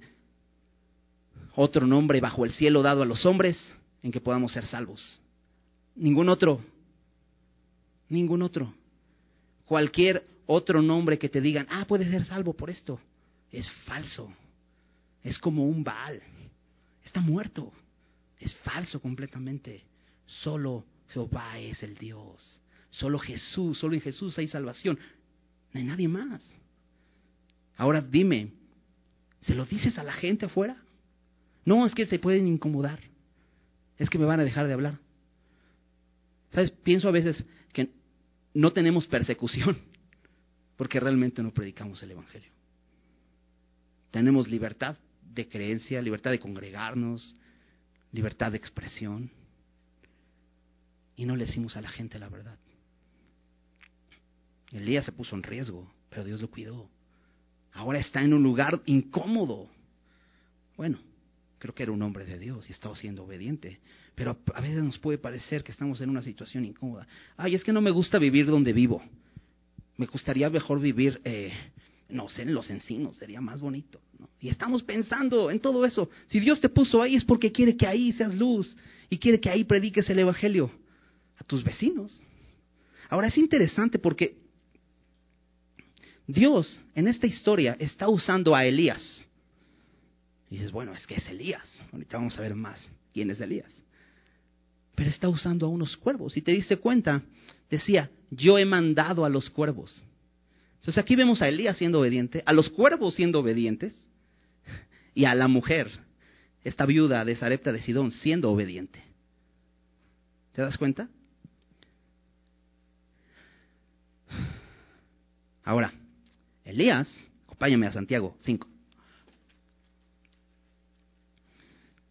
otro nombre bajo el cielo dado a los hombres en que podamos ser salvos. Ningún otro. Ningún otro. Cualquier otro nombre que te digan, ah, puedes ser salvo por esto, es falso. Es como un Baal. Está muerto. Es falso completamente. Solo Jehová es el Dios. Solo Jesús, solo en Jesús hay salvación. No hay nadie más. Ahora dime, ¿se lo dices a la gente afuera? No, es que se pueden incomodar. Es que me van a dejar de hablar. ¿Sabes? Pienso a veces que no tenemos persecución [LAUGHS] porque realmente no predicamos el Evangelio. Tenemos libertad de creencia, libertad de congregarnos, libertad de expresión y no le decimos a la gente la verdad. Elías se puso en riesgo, pero Dios lo cuidó. Ahora está en un lugar incómodo. Bueno, creo que era un hombre de Dios y estaba siendo obediente, pero a veces nos puede parecer que estamos en una situación incómoda. Ay, es que no me gusta vivir donde vivo. Me gustaría mejor vivir, eh, no sé, en los encinos, sería más bonito. Y estamos pensando en todo eso. Si Dios te puso ahí es porque quiere que ahí seas luz y quiere que ahí prediques el Evangelio a tus vecinos. Ahora es interesante porque Dios en esta historia está usando a Elías. Dices, bueno, es que es Elías. Ahorita vamos a ver más quién es Elías. Pero está usando a unos cuervos. Y te diste cuenta, decía, yo he mandado a los cuervos. Entonces aquí vemos a Elías siendo obediente, a los cuervos siendo obedientes y a la mujer, esta viuda de Sarepta de Sidón, siendo obediente. ¿Te das cuenta? Ahora, Elías, acompáñame a Santiago 5.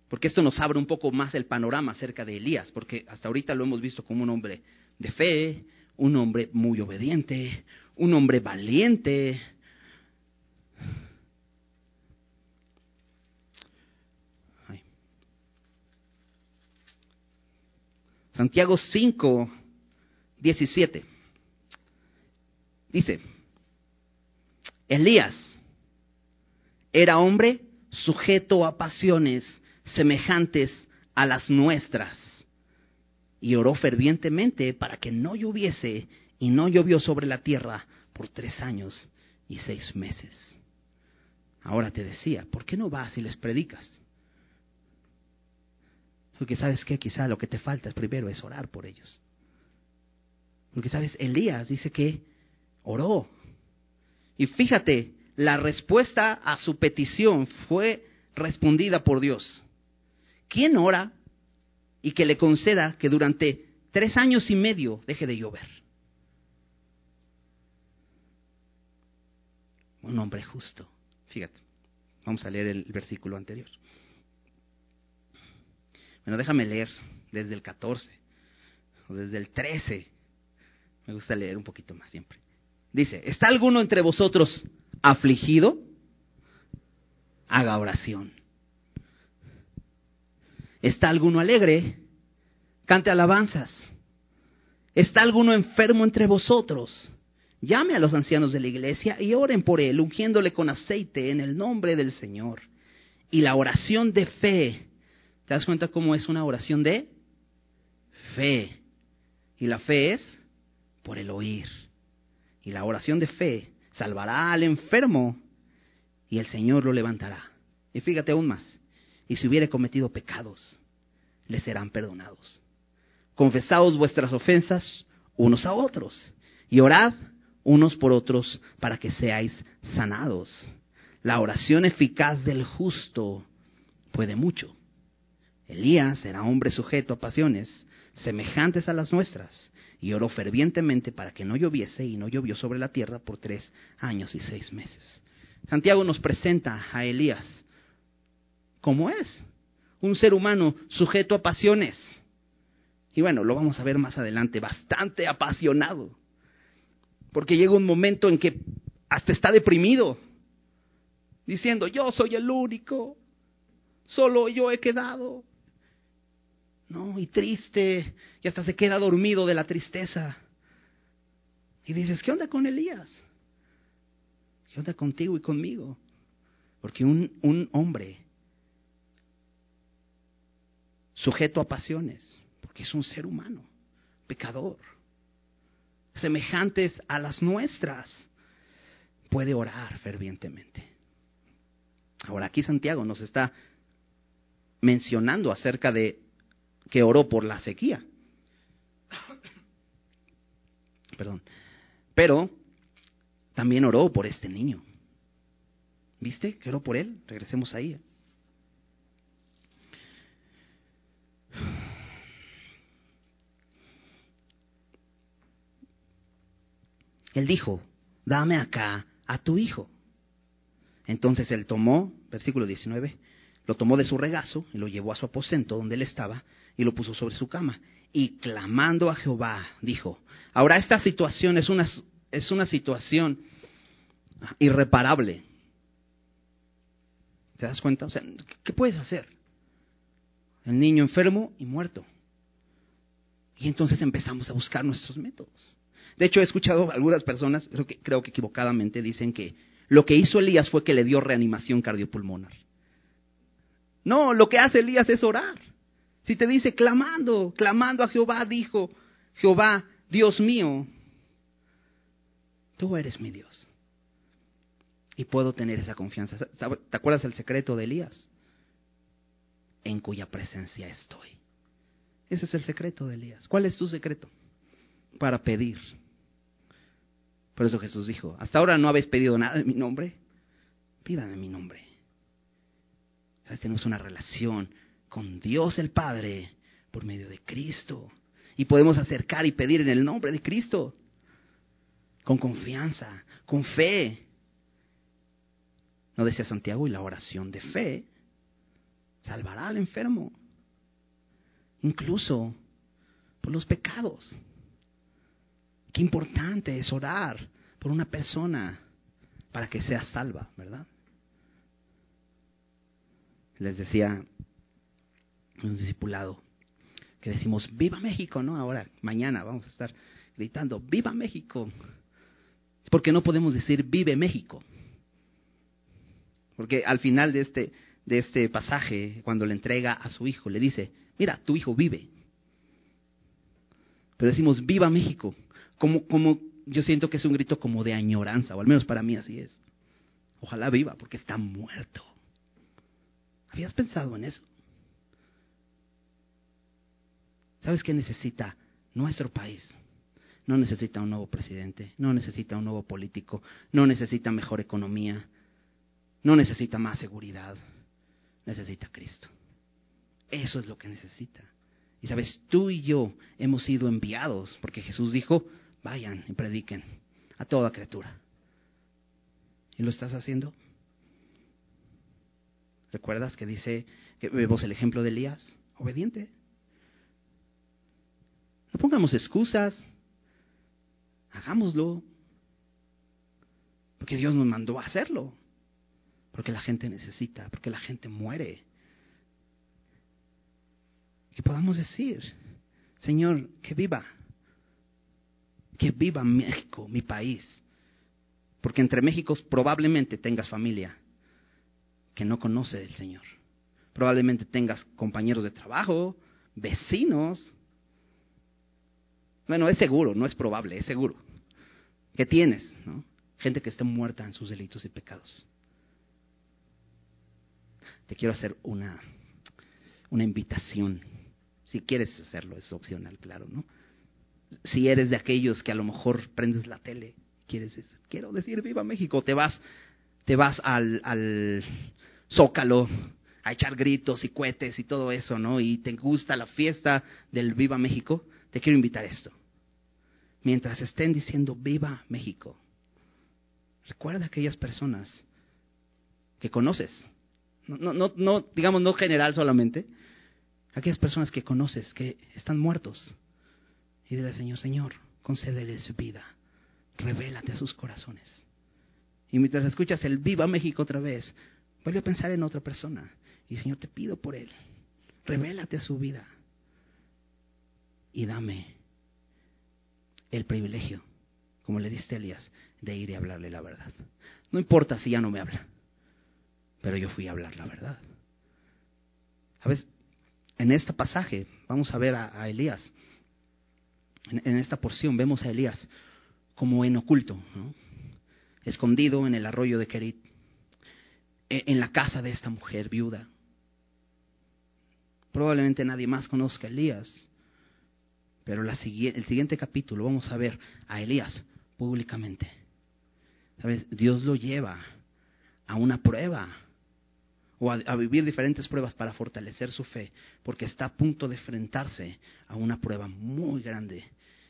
Porque esto nos abre un poco más el panorama acerca de Elías, porque hasta ahorita lo hemos visto como un hombre de fe, un hombre muy obediente, un hombre valiente. Santiago 5, 17. Dice, Elías era hombre sujeto a pasiones semejantes a las nuestras y oró fervientemente para que no lloviese y no llovió sobre la tierra por tres años y seis meses. Ahora te decía, ¿por qué no vas y les predicas? Porque sabes que quizá lo que te falta primero es orar por ellos. Porque sabes, Elías dice que oró. Y fíjate, la respuesta a su petición fue respondida por Dios. ¿Quién ora y que le conceda que durante tres años y medio deje de llover? Un hombre justo. Fíjate, vamos a leer el versículo anterior. Bueno, déjame leer desde el 14 o desde el 13. Me gusta leer un poquito más siempre. Dice, ¿está alguno entre vosotros afligido? Haga oración. ¿Está alguno alegre? Cante alabanzas. ¿Está alguno enfermo entre vosotros? Llame a los ancianos de la iglesia y oren por él, ungiéndole con aceite en el nombre del Señor. Y la oración de fe, ¿te das cuenta cómo es una oración de fe? Y la fe es por el oír. Y la oración de fe salvará al enfermo y el Señor lo levantará. Y fíjate aún más, y si hubiere cometido pecados, le serán perdonados. Confesaos vuestras ofensas unos a otros y orad unos por otros para que seáis sanados. La oración eficaz del justo puede mucho. Elías era hombre sujeto a pasiones semejantes a las nuestras y oró fervientemente para que no lloviese y no llovió sobre la tierra por tres años y seis meses. Santiago nos presenta a Elías como es, un ser humano sujeto a pasiones. Y bueno, lo vamos a ver más adelante, bastante apasionado porque llega un momento en que hasta está deprimido, diciendo, yo soy el único, solo yo he quedado. No, y triste, y hasta se queda dormido de la tristeza. Y dices, ¿qué onda con Elías? ¿Qué onda contigo y conmigo? Porque un, un hombre sujeto a pasiones, porque es un ser humano, pecador, semejantes a las nuestras, puede orar fervientemente. Ahora aquí Santiago nos está mencionando acerca de que oró por la sequía. Perdón. Pero también oró por este niño. ¿Viste? Que oró por él. Regresemos ahí. Él dijo, dame acá a tu hijo. Entonces él tomó, versículo 19, lo tomó de su regazo y lo llevó a su aposento donde él estaba y lo puso sobre su cama. Y clamando a Jehová, dijo, ahora esta situación es una, es una situación irreparable. ¿Te das cuenta? O sea, ¿qué puedes hacer? El niño enfermo y muerto. Y entonces empezamos a buscar nuestros métodos. De hecho, he escuchado algunas personas, creo que, creo que equivocadamente, dicen que lo que hizo Elías fue que le dio reanimación cardiopulmonar. No, lo que hace Elías es orar. Si te dice clamando, clamando a Jehová, dijo Jehová, Dios mío, tú eres mi Dios. Y puedo tener esa confianza. ¿Te acuerdas el secreto de Elías? En cuya presencia estoy. Ese es el secreto de Elías. ¿Cuál es tu secreto? Para pedir por eso Jesús dijo, hasta ahora no habéis pedido nada en mi nombre, pídame mi nombre. ¿Sabes? Tenemos una relación con Dios el Padre por medio de Cristo. Y podemos acercar y pedir en el nombre de Cristo. Con confianza, con fe. No decía Santiago, y la oración de fe salvará al enfermo. Incluso por los pecados. Qué importante es orar por una persona para que sea salva, ¿verdad? Les decía un discipulado que decimos, viva México, ¿no? Ahora, mañana vamos a estar gritando, viva México. Es porque no podemos decir, vive México. Porque al final de este, de este pasaje, cuando le entrega a su hijo, le dice, mira, tu hijo vive. Pero decimos, viva México como, como yo siento que es un grito como de añoranza, o al menos para mí así es. Ojalá viva, porque está muerto. ¿Habías pensado en eso? ¿Sabes qué necesita nuestro país? No necesita un nuevo presidente, no necesita un nuevo político, no necesita mejor economía, no necesita más seguridad, necesita Cristo. Eso es lo que necesita. Y sabes, tú y yo hemos sido enviados, porque Jesús dijo, vayan y prediquen a toda criatura. ¿Y lo estás haciendo? ¿Recuerdas que dice que vemos el ejemplo de Elías? Obediente. Pongamos excusas. Hagámoslo. Porque Dios nos mandó a hacerlo. Porque la gente necesita, porque la gente muere. Que podamos decir, Señor, que viva. Que viva México, mi país. Porque entre México probablemente tengas familia que no conoce del Señor. Probablemente tengas compañeros de trabajo, vecinos, bueno, es seguro, no es probable, es seguro. Que tienes. Gente que esté muerta en sus delitos y pecados. Te quiero hacer una, una invitación. Si quieres hacerlo, es opcional, claro, ¿no? Si eres de aquellos que a lo mejor prendes la tele, quieres, quiero decir, viva México, te vas, te vas al, al Zócalo a echar gritos y cohetes y todo eso, ¿no? Y te gusta la fiesta del Viva México, te quiero invitar esto. Mientras estén diciendo viva México, recuerda a aquellas personas que conoces. No, no, no, digamos, no general solamente. Aquellas personas que conoces, que están muertos. Y dile al Señor, Señor, concédeles vida. Revélate a sus corazones. Y mientras escuchas el Viva México otra vez, vuelve a pensar en otra persona. Y Señor, te pido por él. Revélate a su vida y dame el privilegio, como le diste a Elías, de ir y hablarle la verdad. No importa si ya no me habla, pero yo fui a hablar la verdad. ¿Sabes? En este pasaje vamos a ver a, Elías. En, esta porción vemos a Elías como en oculto, escondido en el arroyo de Kerit, en, en la casa de esta mujer viuda. Probablemente nadie más conozca a Elías, pero la, el siguiente capítulo vamos a ver a Elías públicamente. ¿Sabes? Dios lo lleva a una prueba o a, vivir diferentes pruebas para fortalecer su fe, porque está a punto de enfrentarse a una prueba muy grande.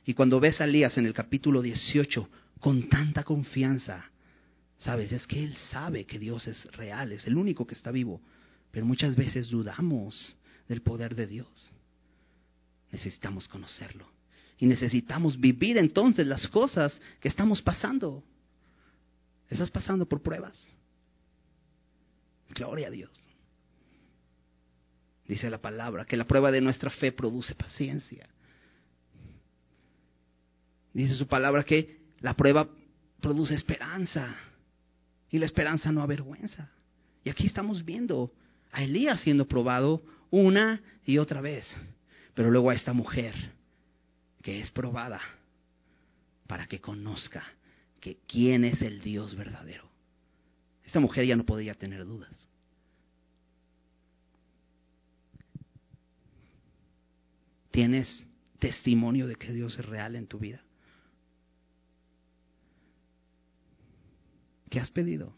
Y cuando ves a Elías en el capítulo 18 con tanta confianza, sabes, es que él sabe que Dios es real, es el único que está vivo, pero muchas veces dudamos del poder de Dios. Necesitamos conocerlo. Y necesitamos vivir entonces las cosas que estamos pasando. ¿Estás pasando por pruebas? Gloria a Dios. Dice la palabra que la prueba de nuestra fe produce paciencia. Dice su palabra que la prueba produce esperanza y la esperanza no avergüenza. Y aquí estamos viendo a Elías siendo probado una y otra vez. Pero luego a esta mujer que es probada para que conozca que quién es el Dios verdadero. Esta mujer ya no podía tener dudas. ¿Tienes testimonio de que Dios es real en tu vida? ¿Qué has pedido?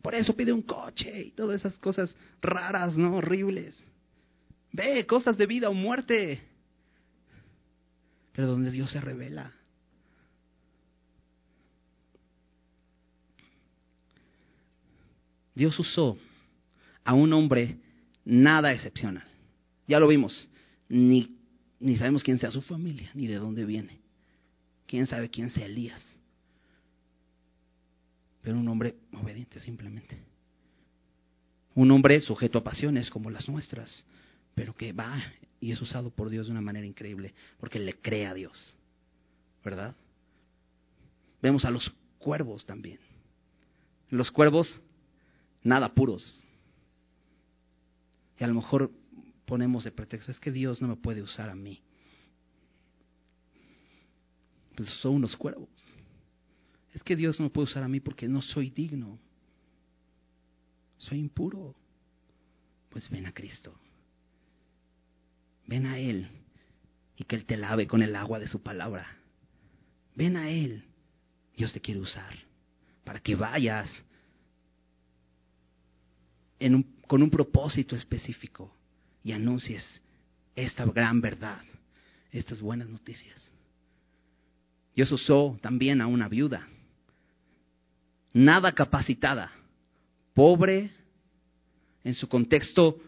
Por eso pide un coche y todas esas cosas raras, ¿no? Horribles. Ve cosas de vida o muerte. Pero donde Dios se revela. Dios usó a un hombre nada excepcional. Ya lo vimos. Ni, ni sabemos quién sea su familia, ni de dónde viene. Quién sabe quién sea Elías. Pero un hombre obediente simplemente. Un hombre sujeto a pasiones como las nuestras pero que va y es usado por Dios de una manera increíble, porque le cree a Dios, ¿verdad? Vemos a los cuervos también. Los cuervos, nada puros. Y a lo mejor ponemos de pretexto, es que Dios no me puede usar a mí. Pues son unos cuervos. es que Dios no puede usar a mí porque no soy digno. Soy impuro. Pues ven a Cristo. Ven a Él y que Él te lave con el agua de su palabra. Ven a Él. Dios te quiere usar para que vayas con un propósito específico y anuncies esta gran verdad, estas buenas noticias. Dios usó también a una viuda, nada capacitada, pobre, en su contexto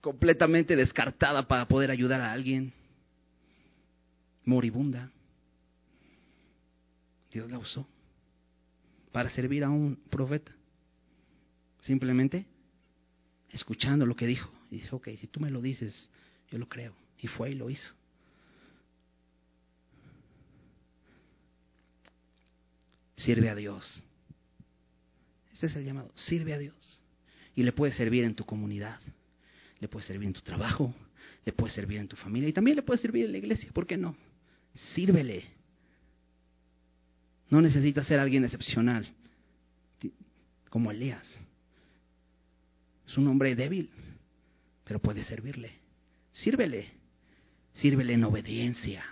completamente descartada para poder ayudar a alguien, moribunda. Dios la usó para servir a un profeta. Simplemente escuchando lo que dijo. Y dice, ok, si tú me lo dices, yo lo creo. Y fue y lo hizo. Sirve a Dios. Ese es el llamado. Sirve a Dios. Y le puede servir en tu comunidad. Le puede servir en tu trabajo. Le puede servir en tu familia. Y también le puede servir en la iglesia. ¿Por qué no? Sírvele. No necesitas ser alguien excepcional. Como Elías. Es un hombre débil, pero puede servirle. Sírvele. Sírvele en obediencia.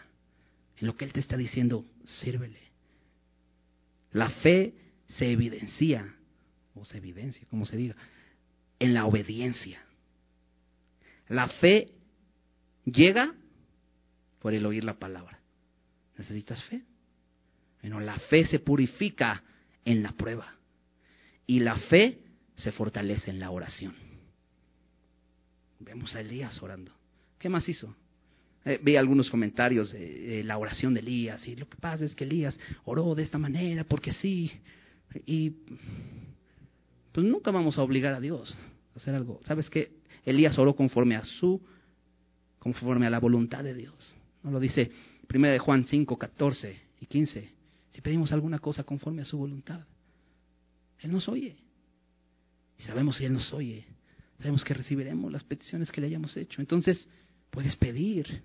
En lo que Él te está diciendo, sírvele. La fe se evidencia, o se evidencia, como se diga, en la obediencia. La fe llega por el oír la palabra. ¿Necesitas fe? Bueno, la fe se purifica en la prueba. Y la fe se fortalece en la oración. Vemos a Elías orando. ¿Qué más hizo? Eh, vi algunos comentarios de, la oración de Elías y lo que pasa es que Elías oró de esta manera porque sí. Y pues nunca vamos a obligar a Dios a hacer algo. ¿Sabes qué? Elías oró conforme a su, conforme a la voluntad de Dios. ¿No lo dice 1 de Juan 5, 14 y 15? Si pedimos alguna cosa conforme a su voluntad, Él nos oye. Y sabemos si Él nos oye, sabemos que recibiremos las peticiones que le hayamos hecho. Entonces, puedes pedir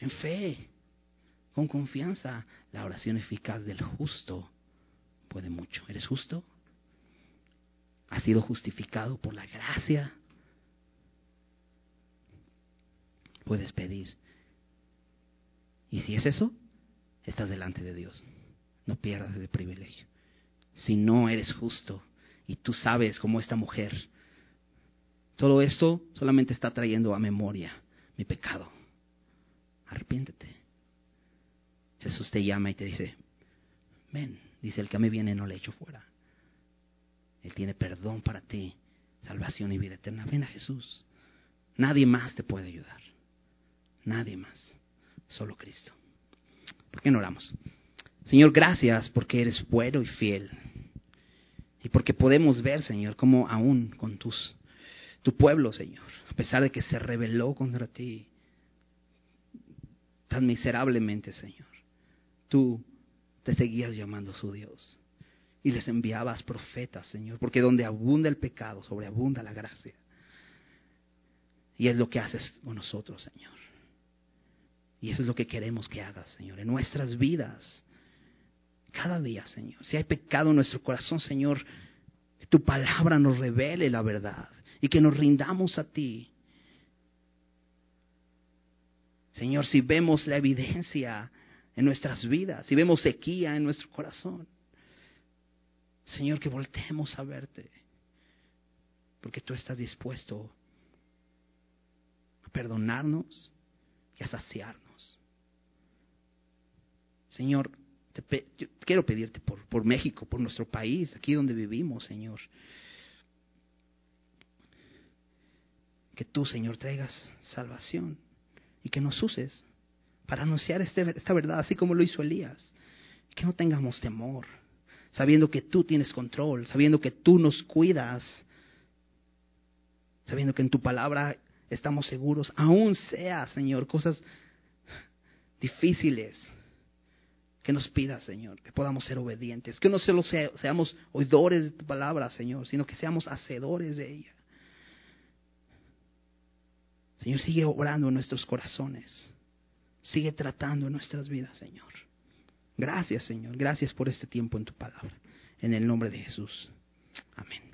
en fe, con confianza. La oración eficaz del justo puede mucho. ¿Eres justo? ¿Has sido justificado por la gracia? Puedes pedir. Y si es eso, estás delante de Dios. No pierdas ese privilegio. Si no eres justo, y tú sabes cómo esta mujer. Todo esto solamente está trayendo a memoria mi pecado. Arrepiéntete. Jesús te llama y te dice, ven, dice el que a mí viene no le echo fuera. Él tiene perdón para ti, salvación y vida eterna. Ven a Jesús. Nadie más te puede ayudar. Nadie más. Solo Cristo. ¿Por qué no oramos? Señor, gracias porque eres bueno y fiel. Y porque podemos ver, Señor, cómo aún con tus, tu pueblo, Señor, a pesar de que se rebeló contra ti tan miserablemente, Señor, tú te seguías llamando su Dios. Y les enviabas profetas, Señor, porque donde abunda el pecado, sobreabunda la gracia. Y es lo que haces con nosotros, Señor. Y eso es lo que queremos que hagas, Señor, en nuestras vidas cada día, Señor. Si hay pecado en nuestro corazón, Señor, que tu palabra nos revele la verdad y que nos rindamos a ti. Señor, si vemos la evidencia en nuestras vidas, si vemos sequía en nuestro corazón, Señor, que volteemos a verte, porque tú estás dispuesto a perdonarnos y a saciarnos. Señor, quiero pedirte por, por México, por nuestro país, aquí donde vivimos, Señor. Que tú, Señor, traigas salvación y que nos uses para anunciar este, esta verdad, así como lo hizo Elías. Que no tengamos temor, sabiendo que tú tienes control, sabiendo que tú nos cuidas, sabiendo que en tu palabra estamos seguros, aún sea, Señor, cosas difíciles, que nos pida, Señor, que podamos ser obedientes, que no solo seamos oidores de tu palabra, Señor, sino que seamos hacedores de ella. Señor, sigue obrando en nuestros corazones, sigue tratando en nuestras vidas, Señor. Gracias, Señor. Gracias por este tiempo en tu palabra. En el nombre de Jesús. Amén.